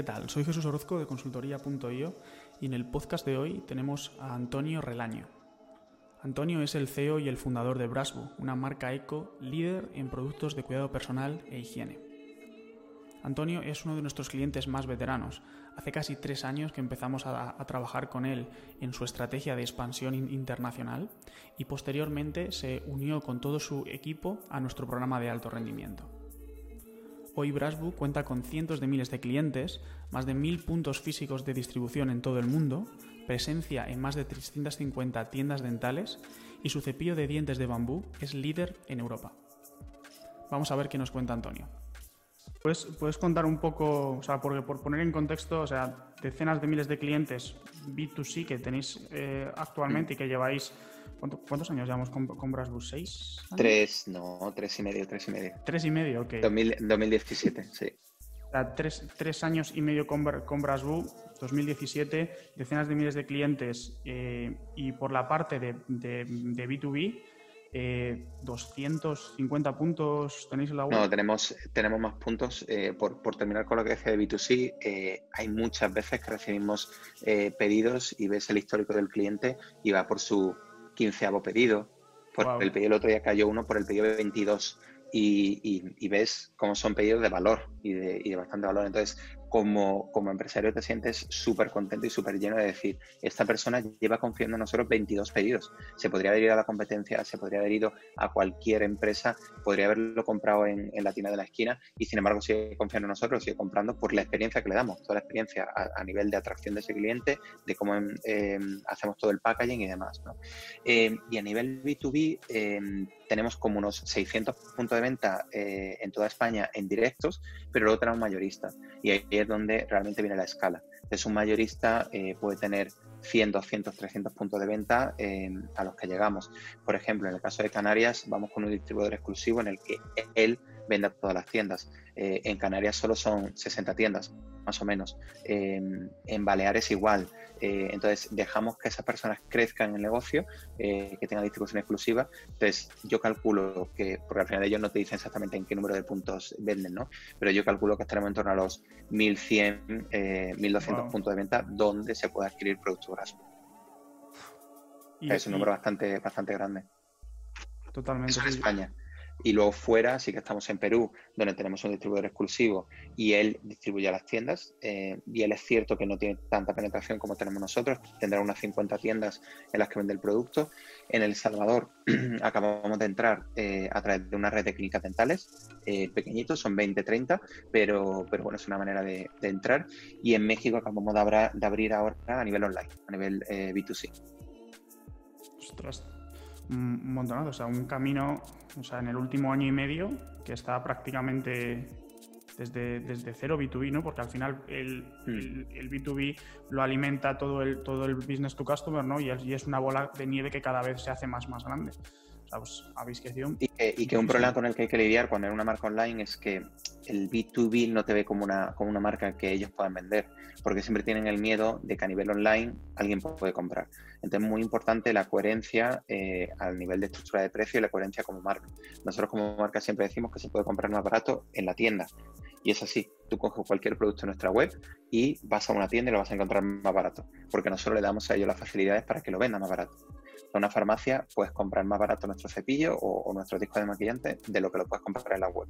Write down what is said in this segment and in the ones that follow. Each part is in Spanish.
¿Qué tal? Soy Jesús Orozco de consultoría.io y en el podcast de hoy tenemos a Antonio Relaño. Antonio es el CEO y el fundador de Brasbu, una marca eco líder en productos de cuidado personal e higiene. Antonio es uno de nuestros clientes más veteranos. Hace casi tres años que empezamos a trabajar con él en su estrategia de expansión internacional y posteriormente se unió con todo su equipo a nuestro programa de alto rendimiento. Hoy Brasbu cuenta con cientos de miles de clientes, más de mil puntos físicos de distribución en todo el mundo, presencia en más de 350 tiendas dentales y su cepillo de dientes de bambú es líder en Europa. Vamos a ver qué nos cuenta Antonio. ¿Puedes, puedes contar un poco, o sea, porque por poner en contexto, o sea, decenas de miles de clientes B2C que tenéis eh, actualmente y que lleváis ¿Cuántos años llevamos con, con Brasbus? ¿Seis? Tres, no, tres y medio, tres y medio. Tres y medio, ok. 2017, sí. O sea, tres, tres, años y medio con, con 2017, decenas de miles de clientes eh, y por la parte de, de, de B2B, eh, 250 puntos tenéis en la web. No, tenemos, tenemos más puntos. Eh, por, por, terminar con lo que decía de B2C, eh, hay muchas veces que recibimos eh, pedidos y ves el histórico del cliente y va por su quinceavo pedido. Por wow. el pedido el otro día cayó uno por el pedido de 22 y, y, y ves cómo son pedidos de valor y de, y de, bastante valor. Entonces, como, como empresario te sientes súper contento y súper lleno de decir, esta persona lleva confiando en nosotros 22 pedidos. Se podría haber ido a la competencia, se podría haber ido a cualquier empresa, podría haberlo comprado en, la tienda de la esquina y sin embargo sigue confiando en nosotros, sigue comprando por la experiencia que le damos, toda la experiencia a, nivel de atracción de ese cliente, de cómo eh, hacemos todo el packaging y demás. Eh, y a nivel B2B eh, tenemos como unos 600 puntos de venta eh, en toda España en directos, pero luego tenemos mayoristas. Y ahí es donde realmente viene la escala. Entonces, un mayorista eh, puede tener 100, 200, 300 puntos de venta eh, a los que llegamos. Por ejemplo, en el caso de Canarias, vamos con un distribuidor exclusivo en el que él vende a todas las tiendas. Eh, en Canarias solo son 60 tiendas, más o menos. Eh, en Baleares igual. Eh, entonces, dejamos que esas personas crezcan en el negocio, que tengan distribución exclusiva. Entonces, yo calculo que, porque al final ellos no te dicen exactamente en qué número de puntos venden, ¿no? Pero yo calculo que estaremos en torno a los 1.100, 1.200 wow. puntos de venta donde se puede adquirir producto Brasbo. Es un número bastante, bastante grande. Totalmente. Eso en España. Y luego fuera sí que estamos en Perú, donde tenemos un distribuidor exclusivo y él distribuye a las tiendas. Eh, y él es cierto que no tiene tanta penetración como tenemos nosotros, tendrá unas 50 tiendas en las que vende el producto. En El Salvador acabamos de entrar eh, a través de una red de clínicas dentales, eh, pequeñitos, son 20, 30, pero, pero bueno, es una manera de, de entrar. Y en México acabamos de, abra, de, abrir ahora a nivel online, a nivel B2C. Ostras, un montonazo, o sea, un camino, o sea, en el último año y medio que está prácticamente desde, desde cero B2B, ¿no? Porque al final el, el, el, B2B lo alimenta todo el, todo el business to customer, ¿no? Y es, y es, una bola de nieve que cada vez se hace más, más grande. Habéis crecido. Y que, y que un problema con el que hay que lidiar cuando eres una marca online es que el B2B no te ve como una, como una marca que ellos puedan vender, porque siempre tienen el miedo de que a nivel online alguien puede comprar. Entonces es muy importante la coherencia eh, al nivel de estructura de precio y la coherencia como marca. Nosotros como marca siempre decimos que se puede comprar más barato en la tienda. Y es así, tú coges cualquier producto en nuestra web y vas a una tienda y lo vas a encontrar más barato, porque nosotros le damos a ellos las facilidades para que lo vendan más barato. En una farmacia puedes comprar más barato nuestro cepillo o, nuestro disco de maquillante de lo que lo puedes comprar en la web.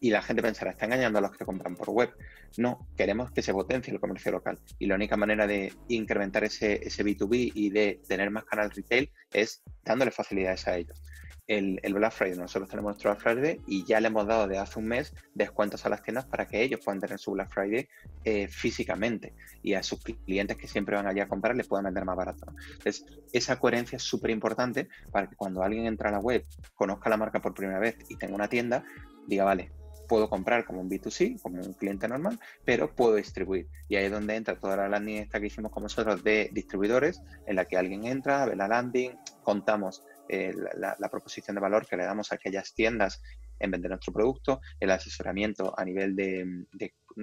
Y la gente pensará, está engañando a los que compran por web. No, queremos que se potencie el comercio local. Y la única manera de incrementar ese, ese B2B y de tener más canal retail es dándole facilidades a ellos el, Black Friday. Nosotros tenemos nuestro Black Friday y ya le hemos dado de hace un mes descuentos a las tiendas para que ellos puedan tener su Black Friday eh, físicamente y a sus clientes que siempre van allá a comprar les puedan vender más barato. Entonces, esa coherencia es súper importante para que cuando alguien entra a la web, conozca la marca por primera vez y tenga una tienda, diga, vale, puedo comprar como un B2C, como un cliente normal, pero puedo distribuir. Y ahí es donde entra toda la landing esta que hicimos con nosotros de distribuidores, en la que alguien entra, ve la landing, contamos eh, la, proposición de valor que le damos a aquellas tiendas en vender nuestro producto, el asesoramiento a nivel de,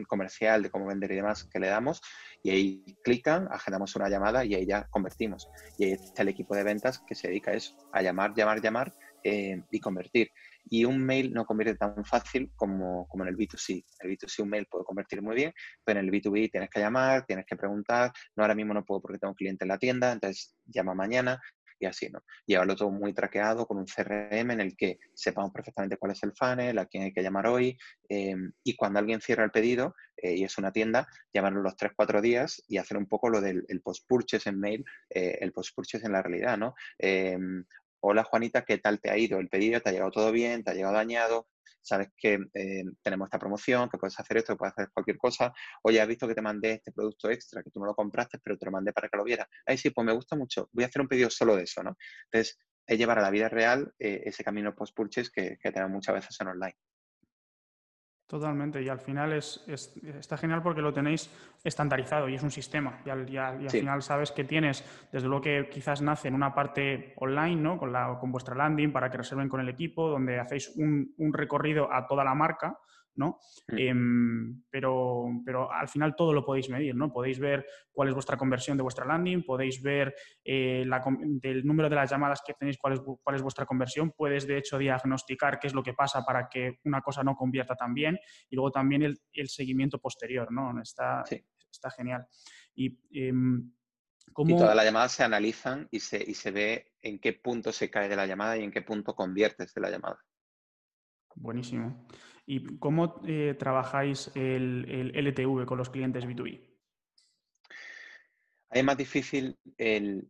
comercial, de cómo vender y demás que le damos, y ahí clican, agendamos una llamada y ahí ya convertimos. Y ahí está el equipo de ventas que se dedica a eso, a llamar, llamar, llamar eh, y convertir. Y un mail no convierte tan fácil como, como en el B2C. En el B2C un mail puede convertir muy bien, pero en el B2B tienes que llamar, tienes que preguntar, no ahora mismo no puedo porque tengo un cliente en la tienda, entonces llama mañana, y así, ¿no? Llevarlo todo muy traqueado con un CRM en el que sepamos perfectamente cuál es el funnel, a quién hay que llamar hoy, eh, y cuando alguien cierra el pedido eh, y es una tienda, llamarlo los 3-4 días y hacer un poco lo del post-purchase en mail, eh, el post-purchase en la realidad, ¿no? Hola Juanita, ¿qué tal te ha ido el pedido? ¿Te ha llegado todo bien? ¿Te ha llegado dañado? Sabes que eh, tenemos esta promoción, que puedes hacer esto, que puedes hacer cualquier cosa. Oye, has visto que te mandé este producto extra, que tú no lo compraste, pero te lo mandé para que lo vieras. Ahí sí, pues me gusta mucho. Voy a hacer un pedido solo de eso, ¿no? Entonces, es llevar a la vida real eh, ese camino post-purchase que, que tenemos muchas veces en online. Totalmente, y al final es, está genial porque lo tenéis estandarizado y es un sistema. Y al, final sabes que tienes, desde lo que quizás nace en una parte online, ¿no? con, la, con vuestra landing para que reserven con el equipo, donde hacéis un, un recorrido a toda la marca, ¿no? Mm. Em, pero, pero al final todo lo podéis medir, ¿no? Podéis ver cuál es vuestra conversión de vuestra landing, podéis ver eh, del número de las llamadas que tenéis, cuál es, cuál es vuestra conversión, puedes de hecho diagnosticar qué es lo que pasa para que una cosa no convierta tan bien y luego también el, el seguimiento posterior, ¿no? Está, está genial. Y, em, y todas las llamadas se analizan y se, y se ve en qué punto se cae de la llamada y en qué punto conviertes de la llamada. Buenísimo. ¿Y cómo eh, trabajáis el, LTV con los clientes B2B? Es más difícil el,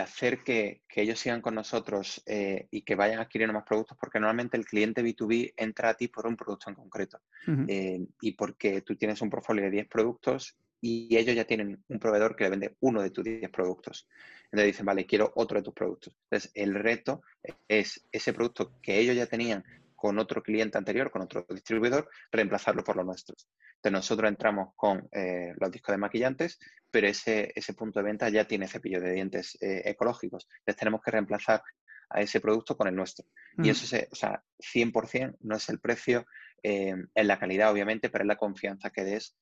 hacer que, ellos sigan con nosotros eh, y que vayan adquiriendo más productos, porque normalmente el cliente B2B entra a ti por un producto en concreto eh, y porque tú tienes un portfolio de 10 productos y ellos ya tienen un proveedor que le vende uno de tus 10 productos. Entonces dicen, vale, quiero otro de tus productos. Entonces el reto es ese producto que ellos ya tenían con otro cliente anterior, con otro distribuidor, reemplazarlo por los nuestros. Entonces nosotros entramos con eh, los discos de maquillantes, pero ese, ese punto de venta ya tiene cepillo de dientes eh, ecológicos. Entonces tenemos que reemplazar a ese producto con el nuestro. Y mm. eso, es, o sea, 100% no es el precio, eh, en la calidad obviamente, pero es la confianza que des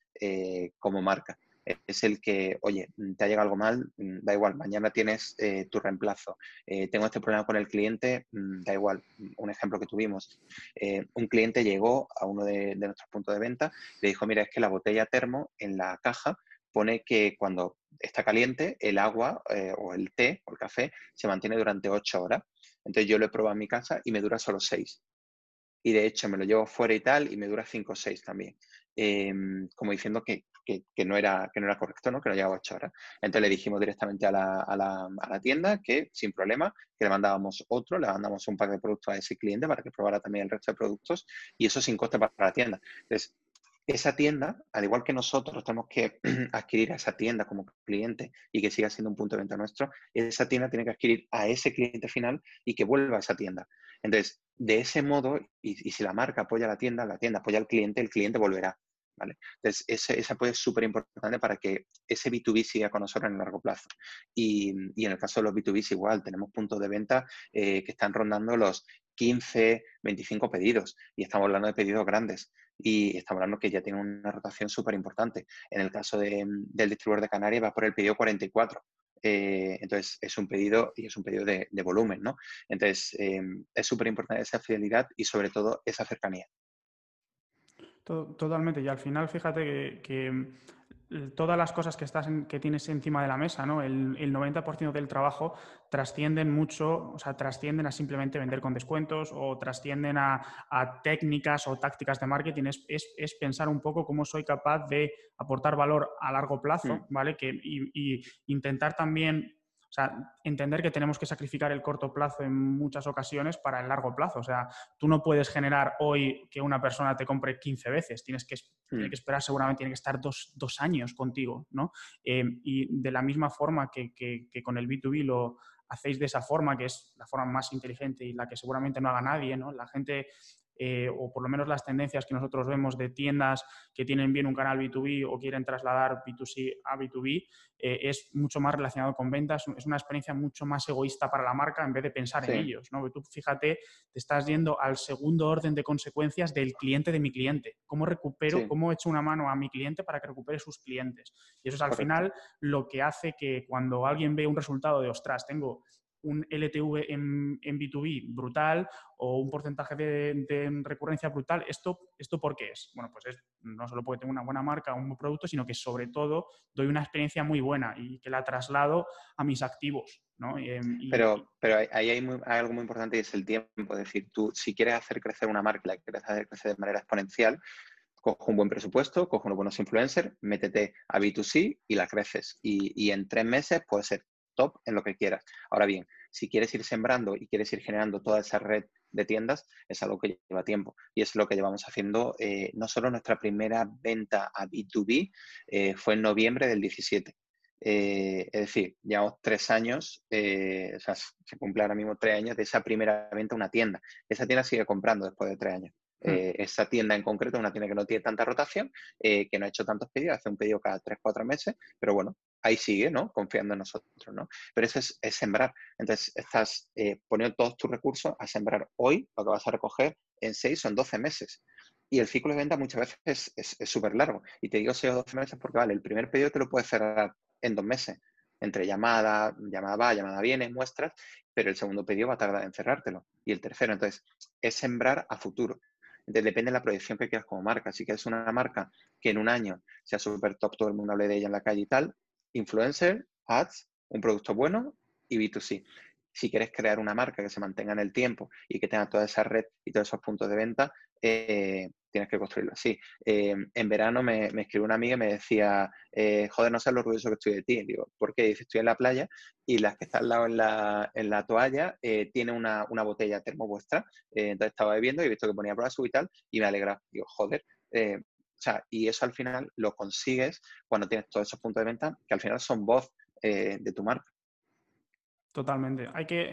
como marca es el que, oye, te ha llegado algo mal, mm, da igual, mañana tienes eh, tu reemplazo. Eh, tengo este problema con el cliente, mm, da igual. Un ejemplo que tuvimos, eh, un cliente llegó a uno de, nuestros puntos de venta le dijo, mira, es que la botella termo en la caja pone que cuando está caliente, el agua o el té o el café se mantiene durante ocho horas. Entonces yo lo he probado en mi casa y me dura solo seis. Y de hecho me lo llevo fuera y tal y me dura cinco o seis también. Em, como diciendo que, no era, que no era correcto, ¿no? que no llegaba a 8 horas. Entonces le dijimos directamente a la, a, la, a la, tienda que sin problema, que le mandábamos otro, le mandamos un pack de productos a ese cliente para que probara también el resto de productos y eso sin coste para la tienda. Entonces, esa tienda, al igual que nosotros tenemos que adquirir a esa tienda como cliente y que siga siendo un punto de venta nuestro, esa tienda tiene que adquirir a ese cliente final y que vuelva a esa tienda. Entonces, de ese modo, y, y si la marca apoya a la tienda, la tienda apoya al cliente, el cliente volverá. Entonces, ese, apoyo es súper importante para que ese B2B siga con nosotros en el largo plazo. Y, en el caso de los B2B igual, tenemos puntos de venta eh, que están rondando los 15, 25 pedidos y estamos hablando de pedidos grandes y estamos hablando que ya tiene una rotación súper importante. En el caso del distribuidor de Canarias va por el pedido 44. Eh, entonces es un pedido y es un pedido de, volumen, ¿no? Entonces eh, es súper importante esa fidelidad y sobre todo esa cercanía. Totalmente. Y al final, fíjate que, mm, todas las cosas que, estás que tienes encima de la mesa, ¿no? El, 90% del trabajo trascienden mucho, o sea, trascienden a simplemente vender con descuentos o trascienden a, técnicas o tácticas de marketing. Es, pensar un poco cómo soy capaz de aportar valor a largo plazo, mm. ¿vale? Que, y intentar también o sea, entender que tenemos que sacrificar el corto plazo en muchas ocasiones para el largo plazo. O sea, tú no puedes generar hoy que una persona te compre 15 veces. Tienes que, mm. que esperar, seguramente tiene que estar dos, años contigo, ¿no? Eh, y de la misma forma que, que, con el B2B lo hacéis de esa forma, que es la forma más inteligente y la que seguramente no haga nadie, ¿no? La gente eh, o por lo menos las tendencias que nosotros vemos de tiendas que tienen bien un canal B2B o quieren trasladar B2C a B2B, eh, es mucho más relacionado con ventas, es una experiencia mucho más egoísta para la marca en vez de pensar en ellos. ¿no? Tú fíjate, te estás yendo al segundo orden de consecuencias del cliente de mi cliente. ¿Cómo recupero, cómo echo una mano a mi cliente para que recupere sus clientes? Y eso es al final lo que hace que cuando alguien ve un resultado de, ostras, tengo un LTV en, B2B brutal o un porcentaje de, recurrencia brutal. ¿Esto, ¿Esto por qué es? Bueno, pues es no solo porque tengo una buena marca, un buen producto, sino que sobre todo doy una experiencia muy buena y que la traslado a mis activos. pero, pero ahí hay, algo muy importante y es el tiempo. Es decir, tú si quieres hacer crecer una marca, la quieres de manera exponencial, coge un buen presupuesto, coge unos buenos influencers, métete a B2C y la creces. Y, en tres meses puede ser top en lo que quieras. Ahora bien, si quieres ir sembrando y quieres ir generando toda esa red de tiendas, es algo que lleva tiempo. Y es lo que llevamos haciendo. Eh, no solo nuestra primera venta a B2B eh, fue en noviembre del 17. Eh, es decir, llevamos tres años, o sea, se cumple ahora mismo tres años de esa primera venta a una tienda. Esa tienda sigue comprando después de tres años. Hmm. Eh, esa tienda en concreto una tienda que no tiene tanta rotación, eh, que no ha hecho tantos pedidos, hace un pedido cada 3, 4 meses, pero bueno, ahí sigue, ¿no? Confiando en nosotros, ¿no? Pero eso es, sembrar. Entonces, estás eh, poniendo todos tus recursos a sembrar hoy lo que vas a recoger en 6 o en 12 meses. Y el ciclo de venta muchas veces es súper largo. Y te digo 6 o 12 meses porque, vale, el primer pedido te lo puedes cerrar en dos meses, entre llamada, llamada va, llamada viene, muestras, pero el segundo pedido va a tardar en cerrártelo. Y el tercero, entonces, es sembrar a futuro depende de la proyección que quieras como marca. Si quieres una marca que en un año sea súper top, todo el mundo hable de ella en la calle y tal, influencer, ads, un producto bueno y B2C. Si quieres crear una marca que se mantenga en el tiempo y que tenga toda esa red y todos esos puntos de venta, eh, tienes que construirlo así. Eh, en verano me, escribió una amiga y me decía, eh, joder, no sabes lo orgulloso que estoy de ti. Digo, ¿por qué? Dice, estoy en la playa y las que están al lado en la, en la toalla tiene una, una, botella termo vuestra. entonces estaba bebiendo y he visto que ponía pruebas y tal y me alegra. Digo, joder. o sea, y eso al final lo consigues cuando tienes todos esos puntos de venta que al final son voz de tu marca. Totalmente. Hay que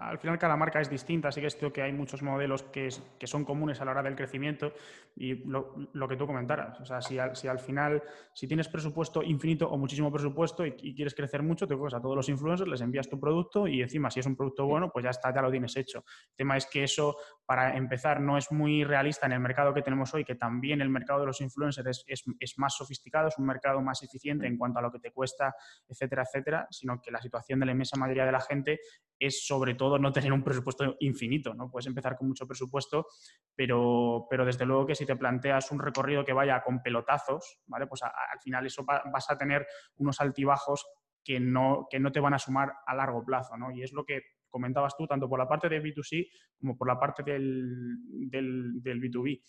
al final cada marca es distinta, así que es que hay muchos modelos que, que, son comunes a la hora del crecimiento y lo, que tú comentaras. O sea, si al, si al, final, si tienes presupuesto infinito o muchísimo presupuesto y, quieres crecer mucho, te coges a todos los influencers, les envías tu producto y encima si es un producto bueno, pues ya está, ya lo tienes hecho. El tema es que eso, para empezar, no es muy realista en el mercado que tenemos hoy, que también el mercado de los influencers es, es más sofisticado, es un mercado más eficiente en cuanto a lo que te cuesta, etcétera, etcétera, sino que la situación de la inmensa mayoría de la gente es sobre todo no tener un presupuesto infinito, ¿no? Puedes empezar con mucho presupuesto, pero, pero desde luego que si te planteas un recorrido que vaya con pelotazos, ¿vale? Pues al final eso vas a tener unos altibajos que no, que no te van a sumar a largo plazo, ¿no? Y es lo que comentabas tú, tanto por la parte de B2C como por la parte del, del, B2B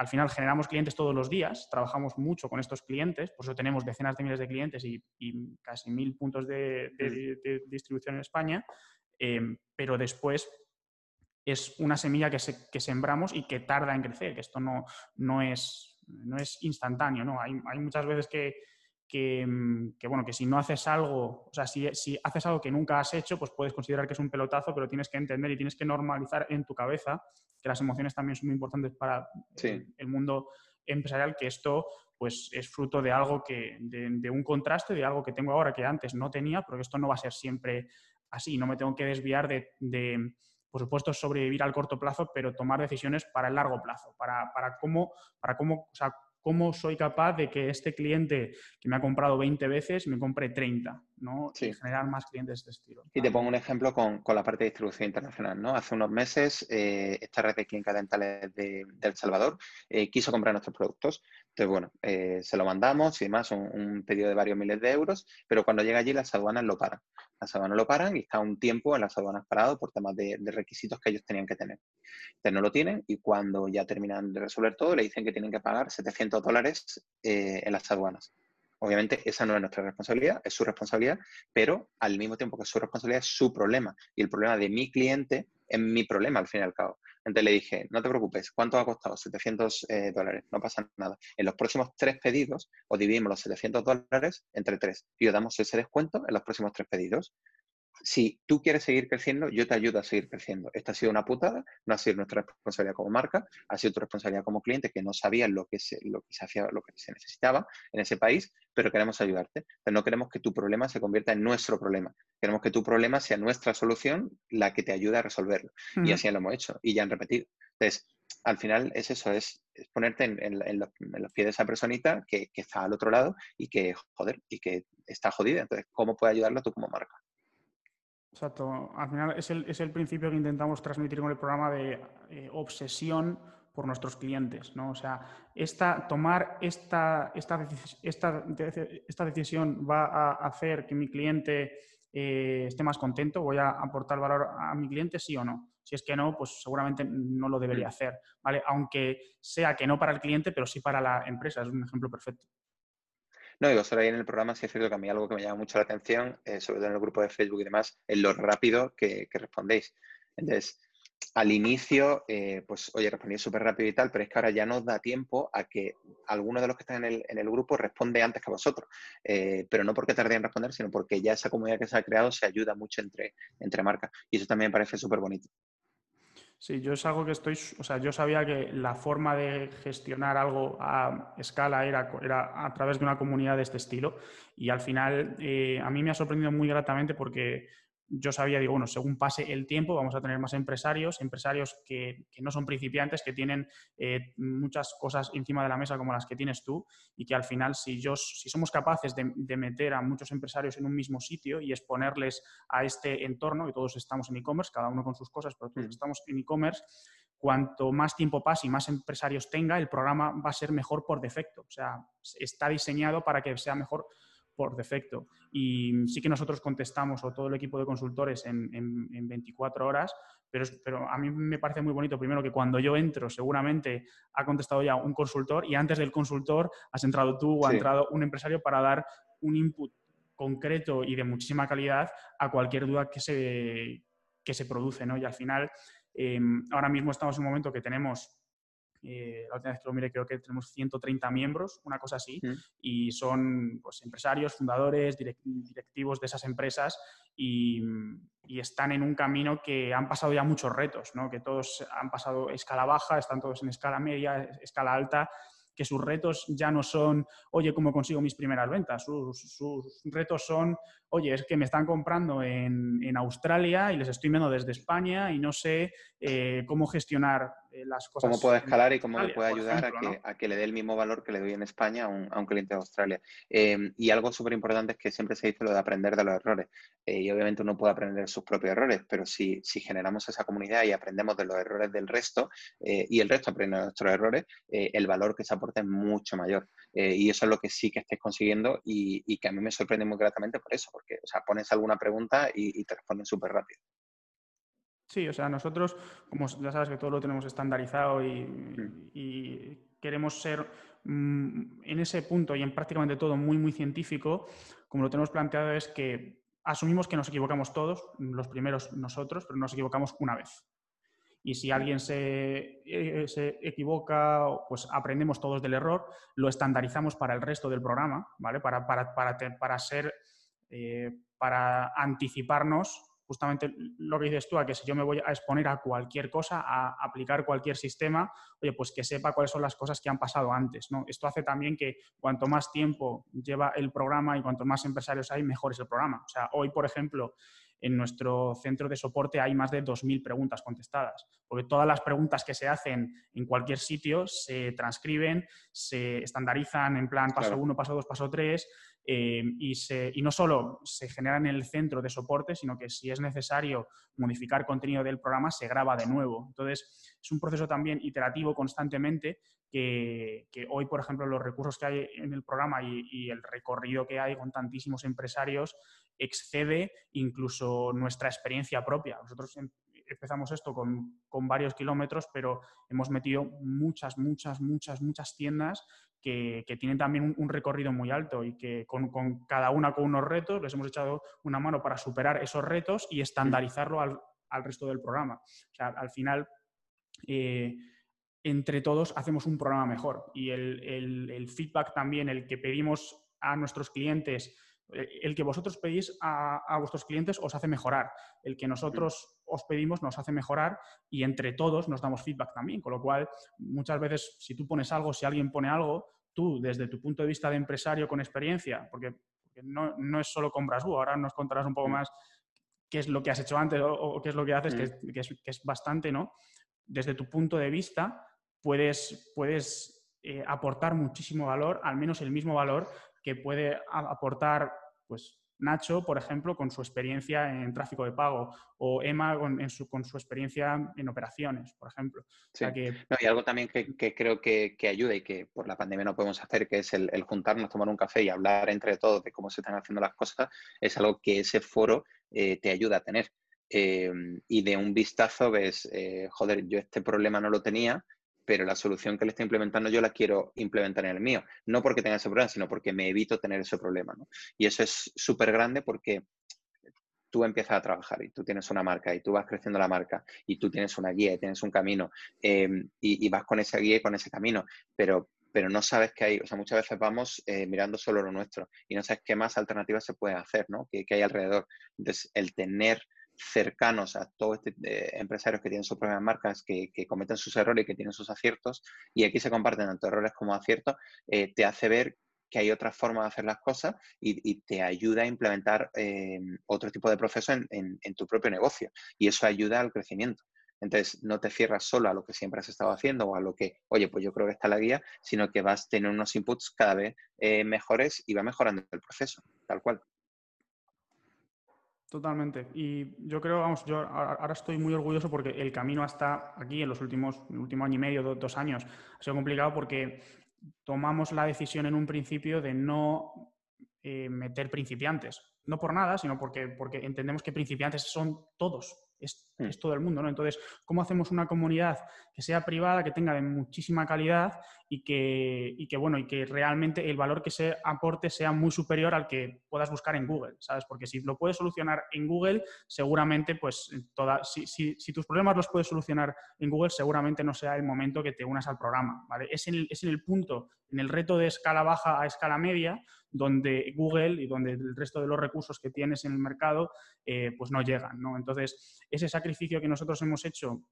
al final generamos clientes todos los días, trabajamos mucho con estos clientes, por eso tenemos decenas de miles de clientes y, casi mil puntos de, de, distribución en España. Em, pero después es una semilla que, sembramos y que tarda en crecer, que esto no, no, es, no es instantáneo, ¿no? Hay, muchas veces em, que, bueno, que si no haces algo, o sea, si, haces algo que nunca has hecho, pues puedes considerar que es un pelotazo, pero tienes que entender y tienes que normalizar en tu cabeza que las emociones también son muy importantes para el, mundo empresarial, que esto pues es fruto de algo que, de, de, un contraste, de algo que tengo ahora que antes no tenía, porque esto no va a ser siempre así, no me tengo que desviar de, por supuesto, sobrevivir al corto plazo, pero tomar decisiones para el largo plazo, para, para cómo, para cómo, o sea, cómo soy capaz de que este cliente que me ha comprado 20 veces me compre 30, ¿no? Y generar más clientes de este estilo. Y te pongo un ejemplo con, la parte de distribución internacional, ¿no? Hace unos meses, eh, esta red de clínicas dentales de, El Salvador eh, quiso comprar nuestros productos. Entonces, bueno, eh, se lo mandamos y demás, un, un, pedido de varios miles de euros, pero cuando llega allí las aduanas lo paran. Las aduanas lo paran y está un tiempo en las aduanas parado por temas de, requisitos que ellos tenían que tener. Entonces no lo tienen y cuando ya terminan de resolver todo le dicen que tienen que pagar 700 dólares eh, en las aduanas. Obviamente esa no es nuestra responsabilidad, es su responsabilidad, pero al mismo tiempo que su responsabilidad es su problema y el problema de mi cliente es mi problema al fin y al cabo. Entonces le dije, no te preocupes, ¿cuánto ha costado? 700 eh, dólares, no pasa nada. En los próximos tres pedidos, os dividimos los 700 dólares entre tres y os damos ese descuento en los próximos tres pedidos si tú quieres seguir creciendo, yo te ayudo a seguir creciendo. Esta ha sido una putada, no ha sido nuestra responsabilidad como marca, ha sido tu responsabilidad como cliente que no sabías lo que se, lo que se hacía, lo que se necesitaba en ese país, pero queremos ayudarte. Pero no queremos que tu problema se convierta en nuestro problema. Queremos que tu problema sea nuestra solución la que te ayude a resolverlo. Y así lo hemos hecho y ya han repetido. Entonces, al final es eso, es, ponerte en, los, pies de esa personita que, que está al otro lado y que, joder, y que está jodida. Entonces, ¿cómo puede ayudarlo tú como marca? Exacto. Al final es el, es el principio que intentamos transmitir con el programa de eh, obsesión por nuestros clientes, ¿no? O sea, esta, tomar esta, esta, esta, esta decisión va a hacer que mi cliente eh, esté más contento, voy a aportar valor a mi cliente, sí o no. Si es que no, pues seguramente no lo debería hacer, ¿vale? Aunque sea que no para el cliente, pero sí para la empresa, es un ejemplo perfecto. No, digo, solo ahí en el programa sí es cierto que a mí algo que me llama mucho la atención, eh, sobre todo en el grupo de Facebook y demás, es lo rápido que, respondéis. Entonces, al inicio, eh, pues oye, respondí súper rápido y tal, pero es que ahora ya nos da tiempo a que alguno de los que están en el, grupo responde antes que vosotros. Eh, pero no porque tardé en responder, sino porque ya esa comunidad que se ha creado se ayuda mucho entre, entre marcas. Y eso también me parece súper bonito. Sí, yo es algo que estoy, o sea, yo sabía que la forma de gestionar algo a escala era, era a través de una comunidad de este estilo. Y al final eh, a mí me ha sorprendido muy gratamente porque yo sabía, digo, bueno, según pase el tiempo vamos a tener más empresarios, empresarios que, no son principiantes, que tienen eh, muchas cosas encima de la mesa como las que tienes tú y que al final si, yo, si somos capaces de, meter a muchos empresarios en un mismo sitio y exponerles a este entorno, y todos estamos en e-commerce, cada uno con sus cosas, pero todos mm. estamos en e-commerce, cuanto más tiempo pase y más empresarios tenga, el programa va a ser mejor por defecto. O sea, está diseñado para que sea mejor por defecto. Y sí que nosotros contestamos, o todo el equipo de consultores, en, 24 horas, pero, pero, a mí me parece muy bonito, primero, que cuando yo entro, seguramente ha contestado ya un consultor y antes del consultor has entrado tú o ha entrado un empresario para dar un input concreto y de muchísima calidad a cualquier duda que se, que se produce. ¿no? Y al final, em, ahora mismo estamos en un momento que tenemos eh, la última vez que lo mire creo que tenemos 130 miembros, una cosa así, mm. y son pues, empresarios, fundadores, directivos de esas empresas y, y, están en un camino que han pasado ya muchos retos, ¿no? que todos han pasado escala baja, están todos en escala media, escala alta que sus retos ya no son, oye, ¿cómo consigo mis primeras ventas? Sus, sus retos son, oye, es que me están comprando en, en, Australia y les estoy viendo desde España y no sé eh, cómo gestionar eh, las cosas. Cómo puede escalar y cómo le puede ayudar a, que, a, que, le dé el mismo valor que le doy en España a un, a un cliente de Australia. Em, y algo súper importante es que siempre se dice lo de aprender de los errores. Eh, y obviamente uno puede aprender sus propios errores, pero si, si generamos esa comunidad y aprendemos de los errores del resto y el resto aprende de nuestros errores, el valor que se aporta es mucho mayor. y eso es lo que sí que estés consiguiendo y, y que a mí me sorprende muy gratamente por eso porque, o sea, pones alguna pregunta y, te responden súper rápido. Sí, o sea, nosotros, como ya sabes que todo lo tenemos estandarizado y, mm. queremos ser mm, en ese punto y en prácticamente todo muy, muy científico, como lo tenemos planteado es que asumimos que nos equivocamos todos, los primeros nosotros, pero nos equivocamos una vez. Y si alguien se, eh, se, equivoca, pues aprendemos todos del error, lo estandarizamos para el resto del programa, ¿vale? Para, para, para, para ser eh, para anticiparnos justamente lo que dices tú, a que si yo me voy a exponer a cualquier cosa, a aplicar cualquier sistema, oye, pues que sepa cuáles son las cosas que han pasado antes, ¿no? Esto hace también que cuanto más tiempo lleva el programa y cuanto más empresarios hay, mejor es el programa. O sea, hoy, por ejemplo, en nuestro centro de soporte hay más de 2.000 preguntas contestadas, porque todas las preguntas que se hacen en cualquier sitio se transcriben, se estandarizan en plan paso 1, paso 2, paso 3, eh, y, no solo se genera en el centro de soporte, sino que si es necesario modificar contenido del programa, se graba de nuevo. Entonces, es un proceso también iterativo constantemente que, hoy, por ejemplo, los recursos que hay en el programa y, el recorrido que hay con tantísimos empresarios excede incluso nuestra experiencia propia. Empezamos esto con, con, varios kilómetros, pero hemos metido muchas, muchas, muchas, muchas tiendas que, tienen también un, recorrido muy alto y que con, cada una con unos retos les hemos echado una mano para superar esos retos y estandarizarlo al, resto del programa. O sea, al final, eh, entre todos hacemos un programa mejor y el, feedback también, el que pedimos a nuestros clientes, el que vosotros pedís a, a, vuestros clientes os hace mejorar. El que nosotros os pedimos nos hace mejorar y entre todos nos damos feedback también. Con lo cual, muchas veces, si tú pones algo, si alguien pone algo, tú, desde tu punto de vista de empresario con experiencia, porque, no, no, es solo con Brasbu, ahora nos contarás un poco más qué es lo que has hecho antes o, qué es lo que haces, que, es, que, es, bastante, ¿no? Desde tu punto de vista, puedes, puedes eh, aportar muchísimo valor, al menos el mismo valor que puede aportar pues, Nacho, por ejemplo, con su experiencia en tráfico de pago, o Emma con, su, con su, experiencia en operaciones, por ejemplo. que... y algo también que, creo que, ayuda y que por la pandemia no podemos hacer, que es el, juntarnos, tomar un café y hablar entre todos de cómo se están haciendo las cosas, es algo que ese foro eh, te ayuda a tener. Eh, y de un vistazo ves, eh, joder, yo este problema no lo tenía, pero la solución que le está implementando yo la quiero implementar en el mío. No porque tenga ese problema, sino porque me evito tener ese problema. Y eso es súper grande porque tú empiezas a trabajar y tú tienes una marca y tú vas creciendo la marca y tú tienes una guía y tienes un camino em, y, vas con esa guía y con ese camino, pero, pero no sabes qué hay, o sea, muchas veces vamos eh, mirando solo lo nuestro y no sabes qué más alternativas se puede hacer, ¿no? ¿Qué, qué hay alrededor? Entonces, el tener cercanos a todos este, eh, empresarios que tienen sus propias marcas, que, cometen sus errores y que tienen sus aciertos, y aquí se comparten tanto errores como aciertos, eh, te hace ver que hay otra forma de hacer las cosas y, te ayuda a implementar eh, otro tipo de proceso en, tu propio negocio. Y eso ayuda al crecimiento. Entonces, no te cierras solo a lo que siempre has estado haciendo o a lo que, oye, pues yo creo que está la guía, sino que vas a tener unos inputs cada vez mejores y va mejorando el proceso, tal cual. Totalmente. Y yo creo, vamos, yo ahora estoy muy orgulloso porque el camino hasta aquí, en los últimos, el último año y medio, dos, años, ha sido complicado porque tomamos la decisión en un principio de no eh, meter principiantes. No por nada, sino porque, porque entendemos que principiantes son todos. Mm. es, todo el mundo, ¿no? Entonces, ¿cómo hacemos una comunidad que sea privada, que tenga de muchísima calidad y que, y que, bueno, y que realmente el valor que se aporte sea muy superior al que puedas buscar en Google, ¿sabes? Porque si lo puedes solucionar en Google, seguramente, pues, toda, si, si, tus problemas los puedes solucionar en Google, seguramente no sea el momento que te unas al programa, ¿vale? Es en el, es en el punto, en el reto de escala baja a escala media, donde Google y donde el resto de los recursos que tienes en el mercado eh, pues no llegan. ¿no? Entonces, ese sacrificio que nosotros hemos hecho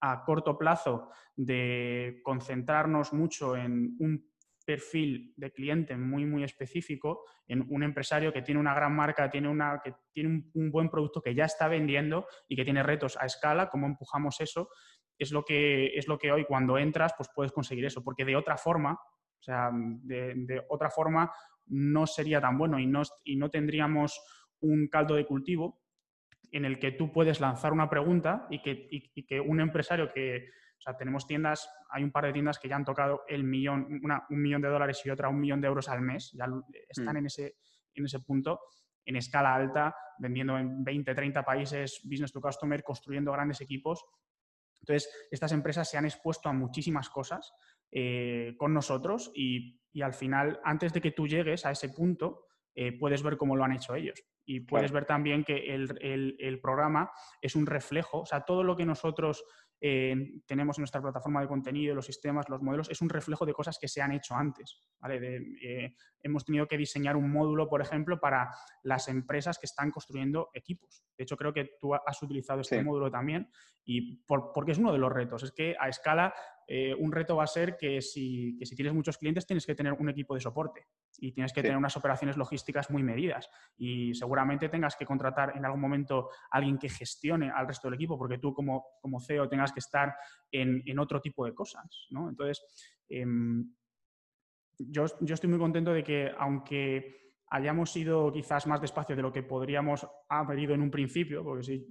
a corto plazo de concentrarnos mucho en un perfil de cliente muy, muy específico, en un empresario que tiene una gran marca, tiene una, que tiene un, buen producto que ya está vendiendo y que tiene retos a escala, cómo empujamos eso, es lo que, es lo que hoy cuando entras pues puedes conseguir eso, porque de otra forma, o sea, de, otra forma no sería tan bueno y no, y no tendríamos un caldo de cultivo en el que tú puedes lanzar una pregunta y que, que un empresario que, o sea, tenemos tiendas, hay un par de tiendas que ya han tocado el millón, un millón de dólares y otra un millón de euros al mes, ya están mm. en, ese, en ese punto, en escala alta, vendiendo en 20, 30 países, business to customer, construyendo grandes equipos. Entonces, estas empresas se han expuesto a muchísimas cosas eh, con nosotros y, al final, antes de que tú llegues a ese punto, eh, puedes ver cómo lo han hecho ellos. Y puedes ver también que el, programa es un reflejo, o sea, todo lo que nosotros eh, tenemos en nuestra plataforma de contenido, los sistemas, los modelos, es un reflejo de cosas que se han hecho antes. hemos tenido que diseñar un módulo, por ejemplo, para las empresas que están construyendo equipos. De hecho, creo que tú has utilizado este módulo también y porque es uno de los retos. Es que a escala eh, un reto va a ser que si, si, tienes muchos clientes tienes que tener un equipo de soporte y tienes que tener unas operaciones logísticas muy medidas y seguramente tengas que contratar en algún momento a alguien que gestione al resto del equipo porque tú como, como CEO tengas que estar en, otro tipo de cosas. ¿no? Entonces, em, yo, yo estoy muy contento de que aunque hayamos ido quizás más despacio de lo que podríamos haber ido en un principio, porque si,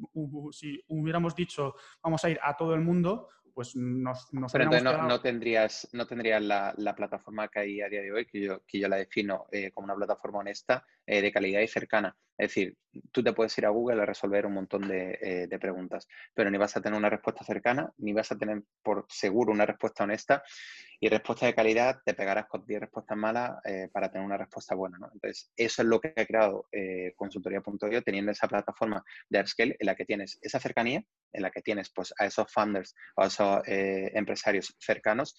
si hubiéramos dicho vamos a ir a todo el mundo, pues nos, nos Pero entonces no, tendrías, no tendrías la, plataforma que hay a día de hoy, que yo, que yo la defino eh, como una plataforma honesta, eh, de calidad y cercana. Es decir, tú te puedes ir a Google a resolver un montón de, eh, de, preguntas, pero ni vas a tener una respuesta cercana, ni vas a tener por seguro una respuesta honesta. Y respuesta de calidad, te pegarás con 10 respuestas malas para tener una respuesta buena. Entonces, eso es lo que ha creado consultoría.io, teniendo esa plataforma de AppScale en la que tienes esa cercanía, en la que tienes pues, a esos funders o a esos eh, empresarios cercanos,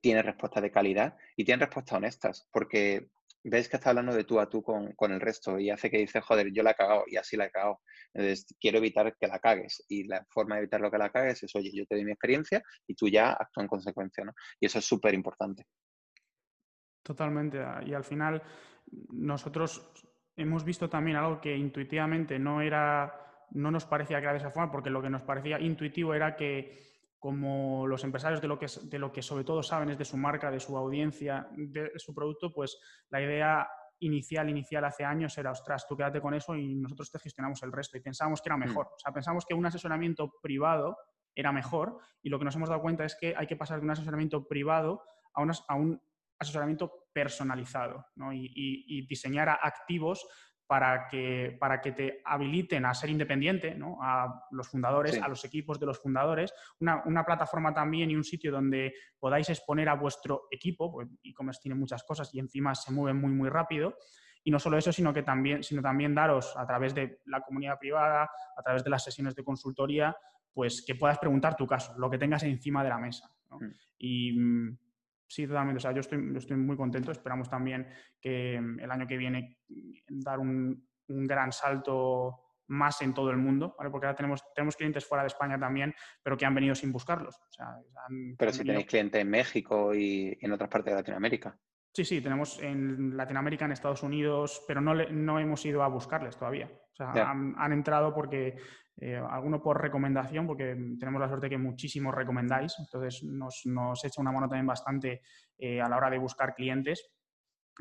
tiene respuestas de calidad y tiene respuestas honestas, porque ves que está hablando de tú a tú con, el resto y hace que dices, joder, yo la he cagado y así la he cagado. Entonces, quiero evitar que la cagues y la forma de evitar lo que la cagues es, oye, yo te doy mi experiencia y tú ya actúas en consecuencia, ¿no? Y eso es súper importante. Totalmente. Y al final, nosotros hemos visto también algo que intuitivamente no era no nos parecía que era de esa forma, porque lo que nos parecía intuitivo era que como los empresarios de lo que, de lo que sobre todo saben es de su marca, de su audiencia, de su producto, pues la idea inicial, inicial hace años era, ostras, tú quédate con eso y nosotros te gestionamos el resto. Y pensábamos que era mm. mejor. O sea, pensamos que un asesoramiento privado era mejor y lo que nos hemos dado cuenta es que hay que pasar de un asesoramiento privado a, a un asesoramiento personalizado ¿no? y, y, diseñar activos para que, para que te habiliten a ser independiente, ¿no? a los fundadores, a los equipos de los fundadores, una, una, plataforma también y un sitio donde podáis exponer a vuestro equipo, porque e-commerce tiene muchas cosas y encima se mueve muy, muy rápido. Y no solo eso, sino que también, sino también daros a través de la comunidad privada, a través de las sesiones de consultoría, pues que puedas preguntar tu caso, lo que tengas encima de la mesa. Mm. Y mm, Sí, totalmente. O sea, yo estoy, estoy muy contento. Esperamos también que mm, el año que viene mm, dar un, gran salto más en todo el mundo, ¿vale? porque ahora tenemos, tenemos clientes fuera de España también, pero que han venido sin buscarlos. pero si tenéis clientes en México y en otras partes de Latinoamérica. Sí, sí, tenemos en Latinoamérica, en Estados Unidos, pero no, no hemos ido a buscarles todavía. Sea, han, han, entrado porque eh, alguno por recomendación, porque tenemos la suerte que muchísimos recomendáis, entonces nos, nos echa una mano también bastante eh, a la hora de buscar clientes.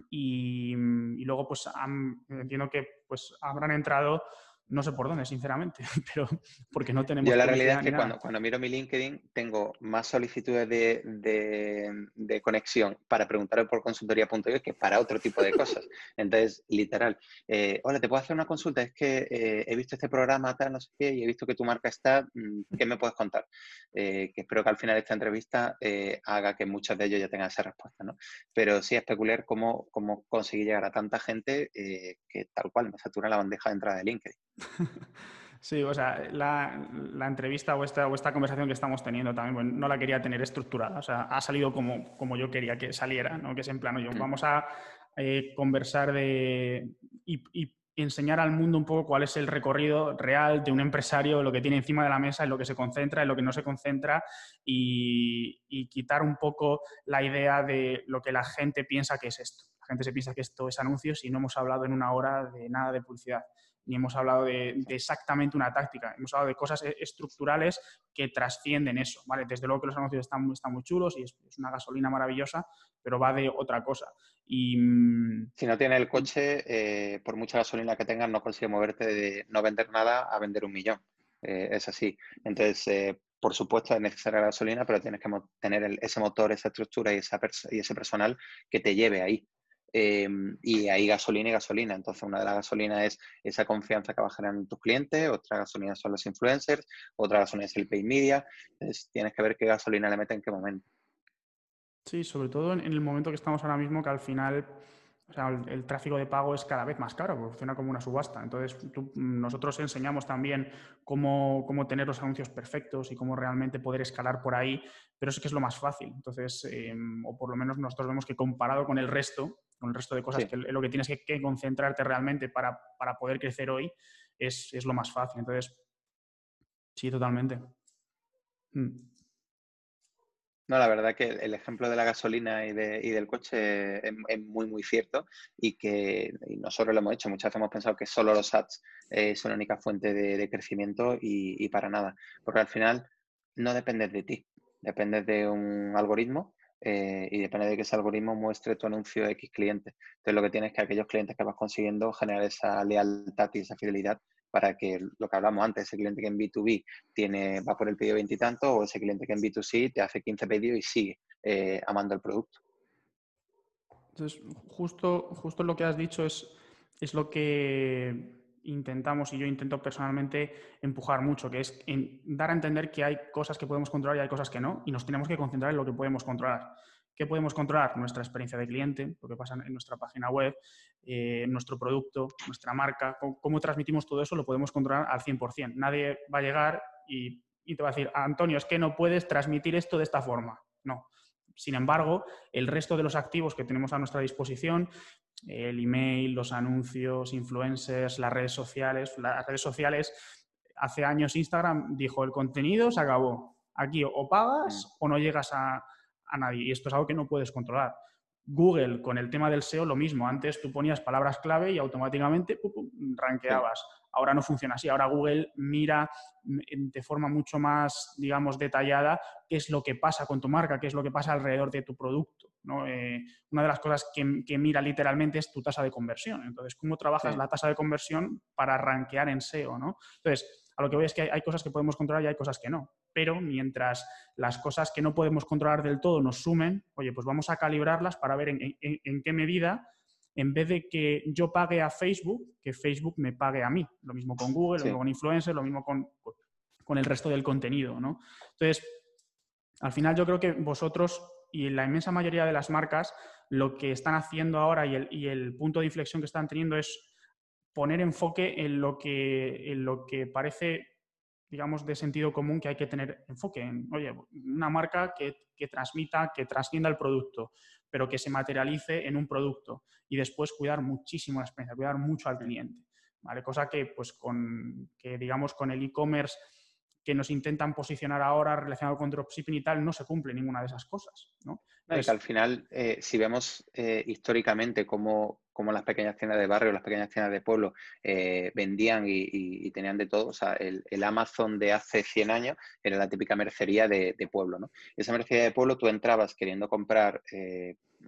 Y, y luego, pues entiendo que pues, habrán entrado no sé por dónde, sinceramente, pero porque no tenemos... Yo la realidad es que cuando, cuando, miro mi LinkedIn tengo más solicitudes de, de, conexión para preguntar por consultoría.io que para otro tipo de cosas. Entonces, literal, eh, hola, ¿te puedo hacer una consulta? Es que eh, he visto este programa, tal, no sé qué, y he visto que tu marca está, mm, ¿qué me puedes contar? Eh, que espero que al final de esta entrevista haga que muchos de ellos ya tengan esa respuesta, ¿no? Pero sí es peculiar cómo, cómo conseguir llegar a tanta gente que tal cual me satura la bandeja de entrada de LinkedIn. Sí, o sea, la, entrevista o esta, o esta, conversación que estamos teniendo también no la quería tener estructurada, o sea, ha salido como, como yo quería que saliera, ¿no? que es en plano, yo, vamos a eh, conversar de, y, enseñar al mundo un poco cuál es el recorrido real de un empresario, lo que tiene encima de la mesa, en lo que se concentra, en lo que no se concentra y, y quitar un poco la idea de lo que la gente piensa que es esto. La gente se piensa que esto es anuncios y no hemos hablado en una hora de nada de publicidad ni hemos hablado de, exactamente una táctica, hemos hablado de cosas e, estructurales que trascienden eso, ¿vale? Desde luego que los anuncios están, están muy chulos y es, una gasolina maravillosa, pero va de otra cosa. Y, mm, si no tienes el coche, eh, por mucha gasolina que tengas, no consigues moverte de no vender nada a vender un millón. Eh, es así. Entonces, eh, por supuesto, es necesaria la gasolina, pero tienes que tener ese motor, esa estructura y, esa y ese personal que te lleve ahí. Em, y hay gasolina y gasolina. Entonces, una de las gasolinas es esa confianza que va a generar en tus clientes, otra gasolina son los influencers, otra gasolina es el pay media. Entonces, tienes que ver qué gasolina le mete en qué momento. Sí, sobre todo en el momento que estamos ahora mismo, que al final o sea, el, tráfico de pago es cada vez más caro, funciona como una subasta. Entonces, nosotros enseñamos también cómo, cómo, tener los anuncios perfectos y cómo realmente poder escalar por ahí, pero eso que es lo más fácil. Entonces, em, o por lo menos nosotros vemos que comparado con el resto, con el resto de cosas, que lo que tienes que, concentrarte realmente para, para, poder crecer hoy es, es, lo más fácil. Entonces, sí, totalmente. Mm. No, la verdad que el ejemplo de la gasolina y, de, y del coche es, muy, muy cierto y que nosotros lo hemos hecho. Muchas veces hemos pensado que solo los ads eh, son la única fuente de, crecimiento y, para nada. Porque al final no depende de ti, depende de un algoritmo eh, y depende de que ese algoritmo muestre tu anuncio a X cliente. Entonces lo que tienes es que aquellos clientes que vas consiguiendo generar esa lealtad y esa fidelidad para que lo que hablamos antes, ese cliente que en B2B tiene, va por el pedido veintitantos o ese cliente que en B2C te hace 15 pedidos y sigue eh, amando el producto. Entonces, justo, justo lo que has dicho es, es lo que intentamos y yo intento personalmente empujar mucho, que es dar a entender que hay cosas que podemos controlar y hay cosas que no, y nos tenemos que concentrar en lo que podemos controlar. ¿Qué podemos controlar? Nuestra experiencia de cliente, lo que pasa en nuestra página web, eh, nuestro producto, nuestra marca, cómo, transmitimos todo eso, lo podemos controlar al 100%. Nadie va a llegar y, te va a decir, Antonio, es que no puedes transmitir esto de esta forma. No. Sin embargo, el resto de los activos que tenemos a nuestra disposición, el email, los anuncios, influencers, las redes sociales, las redes sociales, hace años Instagram dijo, el contenido se acabó. Aquí o pagas mm. o no llegas a, a nadie. Y esto es algo que no puedes controlar. Google, con el tema del SEO, lo mismo. Antes tú ponías palabras clave y automáticamente pum, ranqueabas. Ahora no funciona así. Ahora Google mira de forma mucho más, digamos, detallada qué es lo que pasa con tu marca, qué es lo que pasa alrededor de tu producto. ¿No? Eh, una de las cosas que, mira literalmente es tu tasa de conversión. Entonces, ¿cómo trabajas la tasa de conversión para rankear en SEO? ¿no? Entonces, a lo que voy es que hay, cosas que podemos controlar y hay cosas que no. Pero mientras las cosas que no podemos controlar del todo nos sumen, oye, pues vamos a calibrarlas para ver en, qué medida, en vez de que yo pague a Facebook, que Facebook me pague a mí. Lo mismo con Google, lo mismo con influencers, lo mismo con, con el resto del contenido, ¿no? Entonces, al final yo creo que vosotros y la inmensa mayoría de las marcas lo que están haciendo ahora y el, y el punto de inflexión que están teniendo es poner enfoque en lo que, en lo que parece, digamos, de sentido común que hay que tener enfoque en, oye, una marca que, que transmita, que trascienda el producto, pero que se materialice en un producto y después cuidar muchísimo la experiencia, cuidar mucho al cliente, ¿vale? Cosa que, pues, con, que digamos, con el e-commerce que nos intentan posicionar ahora relacionado con dropshipping y tal, no se cumple ninguna de esas cosas. ¿no? al final, eh, si vemos eh, históricamente cómo, cómo, las pequeñas tiendas de barrio, las pequeñas tiendas de pueblo eh, vendían y, tenían de todo, o sea, el, Amazon de hace 100 años era la típica mercería de, pueblo. ¿no? Esa mercería de pueblo tú entrabas queriendo comprar